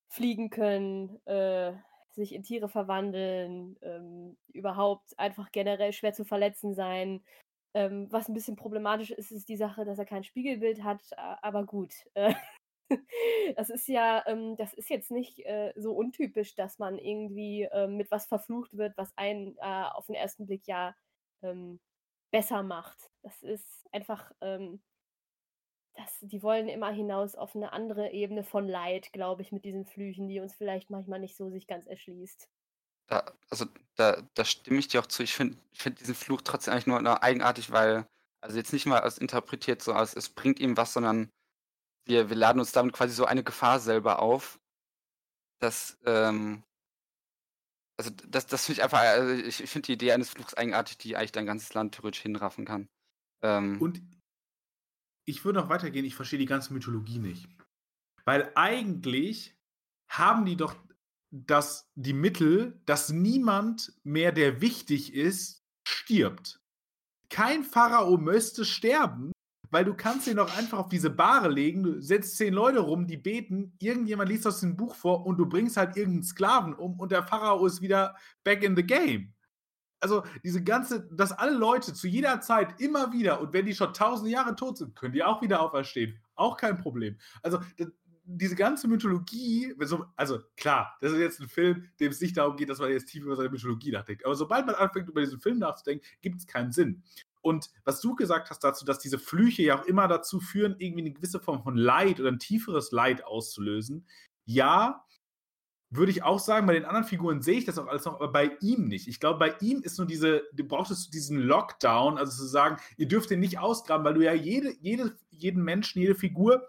fliegen können, äh, sich in Tiere verwandeln, ähm, überhaupt einfach generell schwer zu verletzen sein. Ähm, was ein bisschen problematisch ist, ist die Sache, dass er kein Spiegelbild hat, aber gut. Äh, das ist ja, ähm, das ist jetzt nicht äh, so untypisch, dass man irgendwie ähm, mit was verflucht wird, was einen äh, auf den ersten Blick ja ähm, besser macht. Das ist einfach, ähm, das, die wollen immer hinaus auf eine andere Ebene von Leid, glaube ich, mit diesen Flüchen, die uns vielleicht manchmal nicht so sich ganz erschließt. Da, also da, da stimme ich dir auch zu. Ich finde find diesen Fluch trotzdem eigentlich nur nur eigenartig, weil, also jetzt nicht mal als interpretiert so als es bringt ihm was, sondern wir, wir laden uns damit quasi so eine Gefahr selber auf, dass, ähm, also das, das finde ich einfach, also ich, ich finde die Idee eines Fluchs eigenartig, die eigentlich dein ganzes Land theoretisch hinraffen kann. Ähm, Und ich würde noch weitergehen, ich verstehe die ganze Mythologie nicht. Weil eigentlich haben die doch das, die Mittel, dass niemand mehr, der wichtig ist, stirbt. Kein Pharao müsste sterben, weil du kannst ihn doch einfach auf diese Bahre legen, du setzt zehn Leute rum, die beten, irgendjemand liest aus dem Buch vor und du bringst halt irgendeinen Sklaven um und der Pharao ist wieder back in the game also diese ganze, dass alle Leute zu jeder Zeit immer wieder, und wenn die schon tausende Jahre tot sind, können die auch wieder auferstehen. Auch kein Problem. Also d- diese ganze Mythologie, so- also klar, das ist jetzt ein Film, dem es nicht darum geht, dass man jetzt tief über seine Mythologie nachdenkt. Aber sobald man anfängt, über diesen Film nachzudenken, gibt es keinen Sinn. Und was du gesagt hast dazu, dass diese Flüche ja auch immer dazu führen, irgendwie eine gewisse Form von Leid oder ein tieferes Leid auszulösen. Ja, würde ich auch sagen, bei den anderen Figuren sehe ich das auch alles noch, aber bei ihm nicht. Ich glaube, bei ihm ist nur diese, du brauchtest diesen Lockdown, also zu sagen, ihr dürft den nicht ausgraben, weil du ja jede, jede, jeden Menschen, jede Figur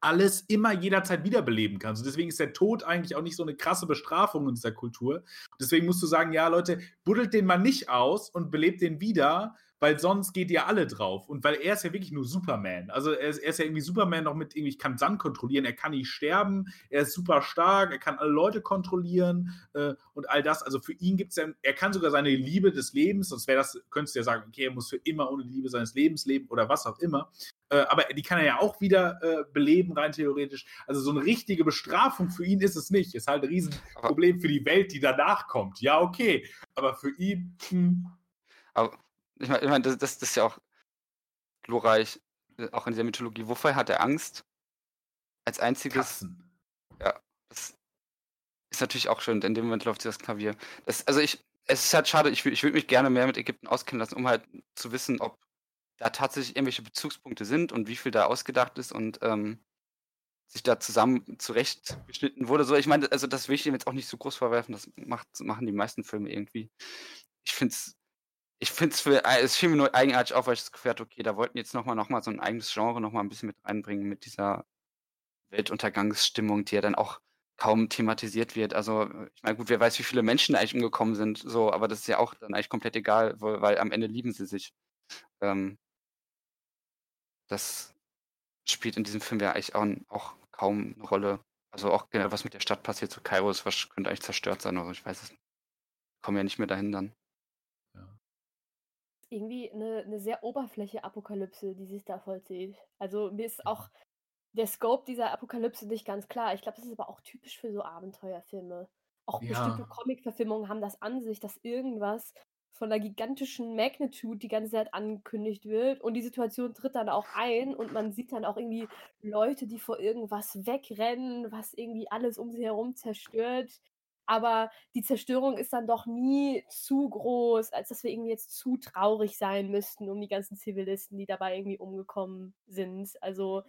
alles immer jederzeit wiederbeleben kannst. Und deswegen ist der Tod eigentlich auch nicht so eine krasse Bestrafung in dieser Kultur. Deswegen musst du sagen, ja, Leute, buddelt den mal nicht aus und belebt den wieder, weil sonst geht ihr alle drauf. Und weil er ist ja wirklich nur Superman. Also er ist, er ist ja irgendwie Superman noch mit irgendwie, ich kann Sand kontrollieren, er kann nicht sterben, er ist super stark, er kann alle Leute kontrollieren äh, und all das. Also für ihn gibt es ja, er kann sogar seine Liebe des Lebens, sonst wäre das, könntest du ja sagen, okay, er muss für immer ohne die Liebe seines Lebens leben oder was auch immer. Äh, aber die kann er ja auch wieder äh, beleben, rein theoretisch. Also so eine richtige Bestrafung für ihn ist es nicht. Ist halt ein Riesenproblem für die Welt, die danach kommt. Ja, okay. Aber für ihn. Hm. Aber ich meine, ich mein, das, das, das ist ja auch glorreich, äh, auch in dieser Mythologie. Wovor hat er Angst? Als einziges. Katzen. Ja, das ist natürlich auch schön. In dem Moment läuft sie das Klavier. Das, also ich, es ist halt schade, ich, ich würde mich gerne mehr mit Ägypten auskennen lassen, um halt zu wissen, ob da tatsächlich irgendwelche Bezugspunkte sind und wie viel da ausgedacht ist und ähm, sich da zusammen zurechtgeschnitten wurde. So, ich meine, also das will ich ihm jetzt auch nicht so groß vorwerfen, das macht, machen die meisten Filme irgendwie. Ich finde es ich finde es für, äh, es fiel mir nur eigenartig auf, weil ich das Gefühl hatte, okay, da wollten jetzt nochmal noch mal so ein eigenes Genre nochmal ein bisschen mit reinbringen, mit dieser Weltuntergangsstimmung, die ja dann auch kaum thematisiert wird. Also, äh, ich meine, gut, wer weiß, wie viele Menschen eigentlich umgekommen sind, so, aber das ist ja auch dann eigentlich komplett egal, weil, weil am Ende lieben sie sich. Ähm, das spielt in diesem Film ja eigentlich auch, auch kaum eine Rolle. Also auch generell, was mit der Stadt passiert, so Kairo ist, was könnte eigentlich zerstört sein, oder ich weiß es nicht. Kommen ja nicht mehr dahin dann. Irgendwie eine, eine sehr oberfläche Apokalypse, die sich da vollzieht. Also mir ist auch der Scope dieser Apokalypse nicht ganz klar. Ich glaube, das ist aber auch typisch für so Abenteuerfilme. Auch bestimmte Ja. Comic-Verfilmungen haben das an sich, dass irgendwas von einer gigantischen Magnitude die ganze Zeit angekündigt wird und die Situation tritt dann auch ein und man sieht dann auch irgendwie Leute, die vor irgendwas wegrennen, was irgendwie alles um sie herum zerstört. Aber die Zerstörung ist dann doch nie zu groß, als dass wir irgendwie jetzt zu traurig sein müssten um die ganzen Zivilisten, die dabei irgendwie umgekommen sind. Also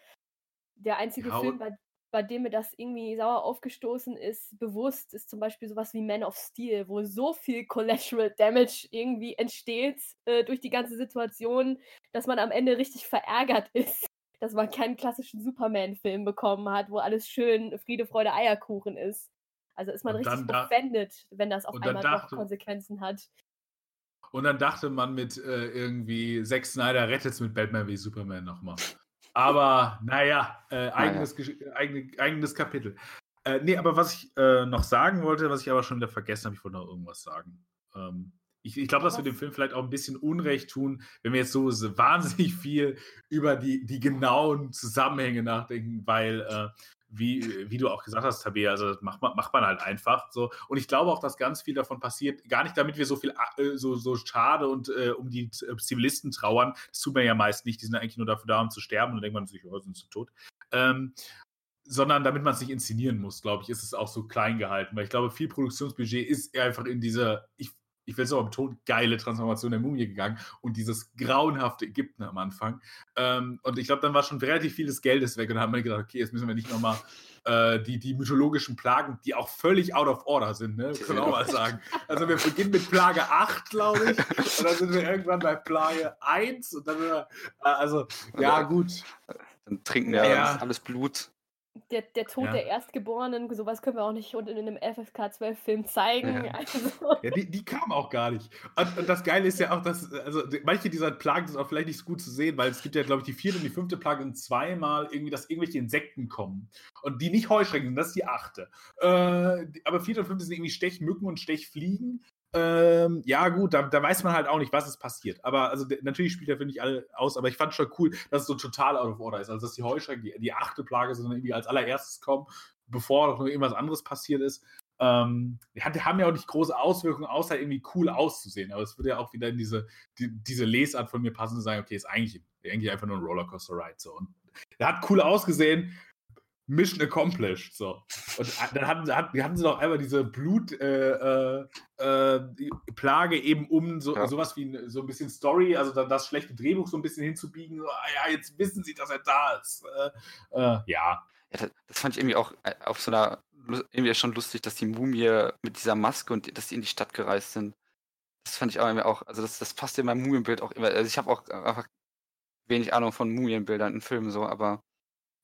der einzige Ja, Film, bei, bei dem mir das irgendwie sauer aufgestoßen ist, bewusst, ist zum Beispiel sowas wie Man of Steel, wo so viel Collateral Damage irgendwie entsteht äh, durch die ganze Situation, dass man am Ende richtig verärgert ist, dass man keinen klassischen Superman-Film bekommen hat, wo alles schön Friede, Freude, Eierkuchen ist. Also ist man Und richtig offended, wenn das auf einmal doch dachte- Konsequenzen hat. Und dann dachte man mit äh, irgendwie Zack Snyder rettet es mit Batman wie Superman nochmal. Aber naja, äh, eigenes, äh, eigene, eigenes Kapitel. Äh, nee, aber was ich äh, noch sagen wollte, was ich aber schon wieder vergessen habe, ich wollte noch irgendwas sagen. Ähm, ich ich glaube, dass wir dem? Film vielleicht auch ein bisschen Unrecht tun, wenn wir jetzt so so wahnsinnig viel über die, die genauen Zusammenhänge nachdenken, weil, äh, wie, wie du auch gesagt hast, Tabea, also das macht man, macht man halt einfach so. Und ich glaube auch, dass ganz viel davon passiert, gar nicht damit wir so viel äh, so, so schade und äh, um die äh, Zivilisten trauern. Das tut man ja meist nicht, die sind eigentlich nur dafür da, um zu sterben und dann denkt man sich, oh, sind sie tot. Ähm, sondern damit man es nicht inszenieren muss, glaube ich, ist es auch so klein gehalten, weil ich glaube, viel Produktionsbudget ist einfach in diese, ich, ich will es auch betonen, geile Transformation der Mumie gegangen und dieses grauenhafte Ägypten am Anfang. Ähm, und ich glaube, dann war schon relativ vieles Geldes weg und dann haben wir gedacht, okay, jetzt müssen wir nicht nochmal äh, die, die mythologischen Plagen, die auch völlig out of order sind, ne? können wir auch mal sagen. Also wir beginnen mit Plage 8, glaube ich, und dann sind wir irgendwann bei Plage 1 und dann, sind wir, äh, also, ja, gut. Dann trinken ja, Ja. alles Blut. Der, der Tod Ja. der Erstgeborenen, sowas können wir auch nicht in einem FSK 12-Film zeigen. Ja. Also, Ja, die, die kam auch gar nicht. Und, und das Geile ist ja auch, dass, also manche dieser Plagen sind auch vielleicht nicht so gut zu sehen, weil es gibt ja, glaube ich, die vierte und die fünfte Plage sind zweimal irgendwie, dass irgendwelche Insekten kommen. Und die nicht Heuschrecken sind, das ist die achte. Äh, aber vierte und fünfte sind irgendwie Stechmücken und Stechfliegen. Ähm, ja, gut, da, da weiß man halt auch nicht, was ist passiert. Aber also natürlich spielt er, finde ich, alle aus, aber ich fand schon cool, dass es so total out of order ist. Also, dass die Heuschrecken, die, die achte Plage, sondern irgendwie als allererstes kommen, bevor noch irgendwas anderes passiert ist. Ähm, die haben ja auch nicht große Auswirkungen, außer irgendwie cool auszusehen. Aber es würde ja auch wieder in diese, die, diese Lesart von mir passen, zu sagen, okay, ist eigentlich, eigentlich einfach nur ein Rollercoaster-Ride. So. Und der hat cool ausgesehen. Mission accomplished. So. Und äh, dann hatten, sie- hatten, hatten sie noch einmal diese Blut, äh, äh, äh, eben um so, Ja. sowas wie ein- so ein bisschen Story, also dann das schlechte Drehbuch so ein bisschen hinzubiegen. So, ah ja, jetzt wissen sie, dass er da ist. Äh, äh, ja. Ja, das, das fand ich irgendwie auch auf so einer irgendwie schon lustig, dass die Mumie mit dieser Maske und dass die in die Stadt gereist sind. Das fand ich auch irgendwie auch, also das, das passt in meinem Mumienbild auch immer. Also ich habe auch einfach wenig Ahnung von Mumienbildern in Filmen so, aber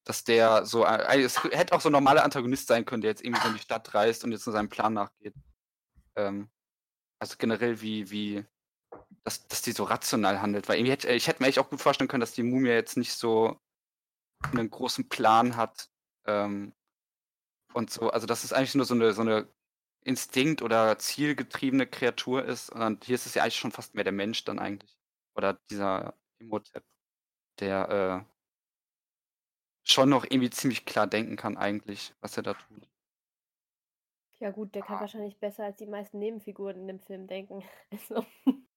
dass der so, äh, es hätte auch so ein normaler Antagonist sein können, der jetzt irgendwie so in die Stadt reist und jetzt nur seinem Plan nachgeht. Ähm, also generell wie, wie, dass, dass die so rational handelt, weil irgendwie hätte, ich hätte mir echt auch gut vorstellen können, dass die Mumie jetzt nicht so einen großen Plan hat, ähm, und so, also dass es eigentlich nur so eine, so eine Instinkt- oder zielgetriebene Kreatur ist. Und hier ist es ja eigentlich schon fast mehr der Mensch dann eigentlich. Oder dieser Imhotep, der äh, schon noch irgendwie ziemlich klar denken kann eigentlich, was er da tut. ja gut, der kann wahrscheinlich besser als die meisten Nebenfiguren in dem Film denken. Also,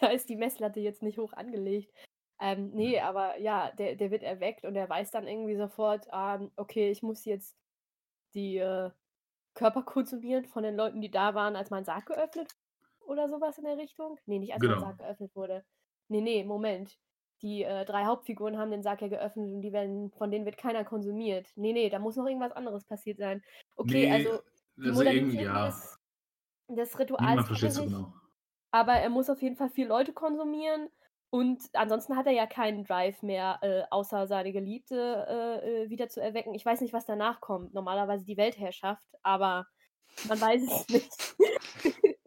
da ist die Messlatte jetzt nicht hoch angelegt. Ähm, nee, aber ja, der, der wird erweckt und er weiß dann irgendwie sofort, ähm, okay, ich muss jetzt die äh, Körper konsumieren von den Leuten, die da waren, als mein Sarg geöffnet oder sowas in der Richtung. Nee, nicht als Genau. mein Sarg geöffnet wurde. Nee, nee, Moment. Die äh, drei Hauptfiguren haben den Sarg ja geöffnet und die werden, von denen wird keiner konsumiert. Nee, nee, da muss noch irgendwas anderes passiert sein. Okay, Nee, also die also irgendwie, ja. des, des Rituals nicht, genau. aber er muss auf jeden Fall vier Leute konsumieren und ansonsten hat er ja keinen Drive mehr, äh, außer seine Geliebte äh, äh, wieder zu erwecken. Ich weiß nicht, was danach kommt. Normalerweise die Weltherrschaft, aber man weiß es nicht.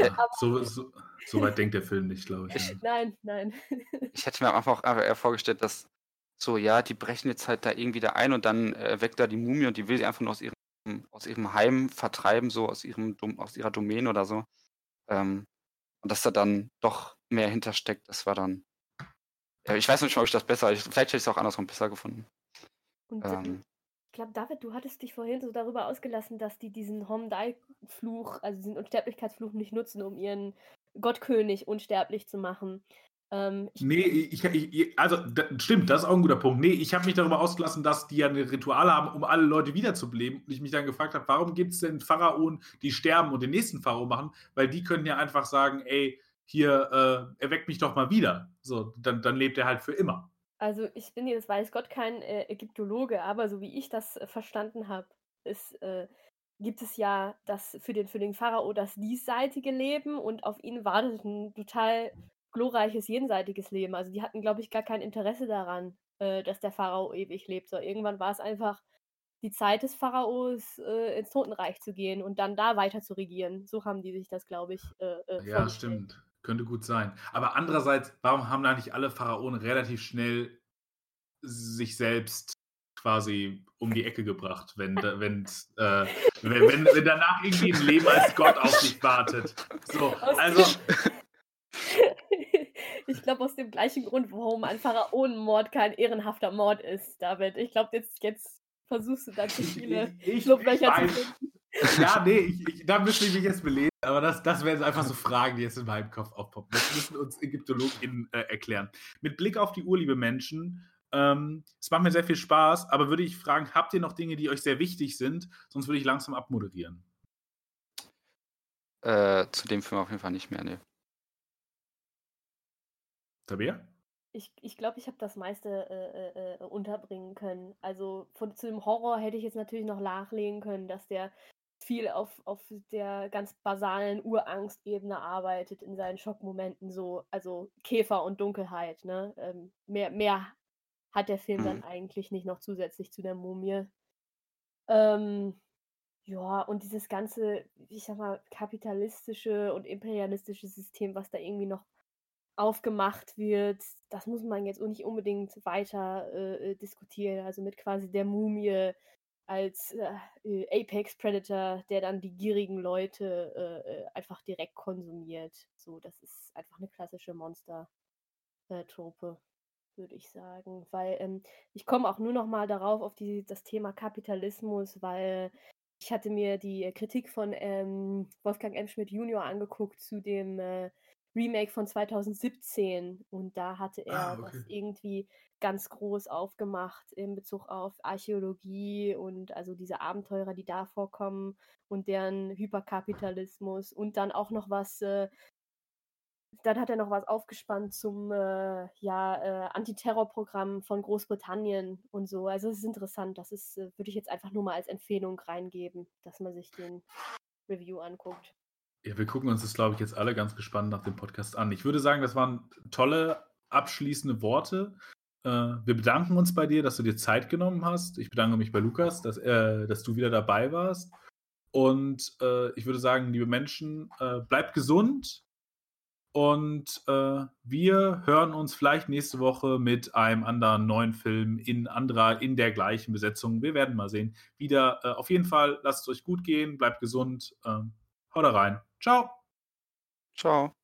Ja, so, so, so weit denkt der Film nicht, glaube ich. Ja. nein, nein. Ich hätte mir am Anfang auch einfach eher vorgestellt, dass so, ja, die brechen jetzt halt da irgendwie da ein und dann äh, weckt da die Mumie und die will sie einfach nur aus ihrem, aus ihrem Heim vertreiben, so aus ihrem Dom- aus ihrer Domäne oder so. Ähm, und dass da dann doch mehr hintersteckt, das war dann. Ja, ich weiß nicht mal, ob ich das besser. Ich, vielleicht hätte ich es auch andersrum besser gefunden. Und Ähm, glaube, David, du hattest dich vorhin so darüber ausgelassen, dass die diesen Homdai-Fluch, also diesen Unsterblichkeitsfluch nicht nutzen, um ihren Gottkönig unsterblich zu machen. Ähm, ich, Nee, ich, ich, also da, stimmt, das ist auch ein guter Punkt. Nee, ich habe mich darüber ausgelassen, dass die ja ein Ritual haben, um alle Leute wiederzubeleben. Und ich mich dann gefragt habe, warum gibt es denn Pharaonen, die sterben und den nächsten Pharao machen? Weil die können ja einfach sagen, ey, hier, äh, erweckt mich doch mal wieder. So, dann, dann lebt er halt für immer. Also ich bin jetzt, weiß Gott, kein äh, Ägyptologe, aber so wie ich das äh, verstanden habe, ist, äh, gibt es ja das für den, für den Pharao das diesseitige Leben und auf ihn wartet ein total glorreiches jenseitiges Leben. Also die hatten, glaube ich, gar kein Interesse daran, äh, dass der Pharao ewig lebt. So, irgendwann war es einfach die Zeit des Pharaos, äh, ins Totenreich zu gehen und dann da weiter zu regieren. So haben die sich das, glaube ich, äh, Ja, stimmt. Könnte gut sein. Aber andererseits, warum haben da nicht alle Pharaonen relativ schnell sich selbst quasi um die Ecke gebracht, wenn, wenn, äh, wenn, wenn, danach irgendwie ein Leben als Gott auf sich wartet? So, also, ich glaube, aus dem gleichen Grund, warum ein Pharaonenmord kein ehrenhafter Mord ist, David. Ich glaube, jetzt, jetzt versuchst du da zu viele Schlupflöcher zu finden. Ja, nee, ich, ich, da müsste ich mich jetzt belesen. Aber das, das wären einfach so Fragen, die jetzt in meinem Kopf aufpoppen. Das müssen uns ÄgyptologInnen äh, erklären. Mit Blick auf die Uhr, liebe Menschen, ähm, es macht mir sehr viel Spaß, aber würde ich fragen, habt ihr noch Dinge, die euch sehr wichtig sind? Sonst würde ich langsam abmoderieren. Äh, zu dem Film auf jeden Fall nicht mehr, ne. Tabea? Ich, ich glaube, ich habe das meiste äh, äh, äh, unterbringen können. Also von, zu dem Horror hätte ich jetzt natürlich noch nachlegen können, dass der viel auf, auf der ganz basalen Urangstebene arbeitet in seinen Schockmomenten so, also Käfer und Dunkelheit, ne? Ähm, mehr, mehr hat der Film dann Mhm. eigentlich nicht noch zusätzlich zu der Mumie. Ähm, ja, und dieses ganze, ich sag mal, kapitalistische und imperialistische System, was da irgendwie noch aufgemacht wird, das muss man jetzt auch nicht unbedingt weiter äh, äh, diskutieren. Also mit quasi der Mumie als äh, äh, Apex Predator, der dann die gierigen Leute äh, äh, einfach direkt konsumiert. So, das ist einfach eine klassische Monster-Trope, würde ich sagen. Weil ähm, ich komme auch nur noch mal darauf auf die, das Thema Kapitalismus, weil ich hatte mir die Kritik von ähm, Wolfgang M. Schmidt Jr. angeguckt zu dem äh, Remake von 2017 und da hatte er Ah, das okay. irgendwie ganz groß aufgemacht in Bezug auf Archäologie und also diese Abenteurer, die da vorkommen und deren Hyperkapitalismus und dann auch noch was, äh, dann hat er noch was aufgespannt zum äh, ja, äh, Antiterrorprogramm von Großbritannien und so. Also es ist interessant, das ist, äh, würde ich jetzt einfach nur mal als Empfehlung reingeben, dass man sich den Review anguckt. Ja, wir gucken uns das, glaube ich, jetzt alle ganz gespannt nach dem Podcast an. Ich würde sagen, das waren tolle abschließende Worte. Äh, wir bedanken uns bei dir, dass du dir Zeit genommen hast. Ich bedanke mich bei Lukas, dass, äh, dass du wieder dabei warst. Und äh, ich würde sagen, liebe Menschen, äh, bleibt gesund. Und äh, wir hören uns vielleicht nächste Woche mit einem anderen neuen Film in anderer, in der gleichen Besetzung. Wir werden mal sehen. Wieder äh, auf jeden Fall, lasst es euch gut gehen, bleibt gesund. Ähm, haut da rein. Ciao. Ciao.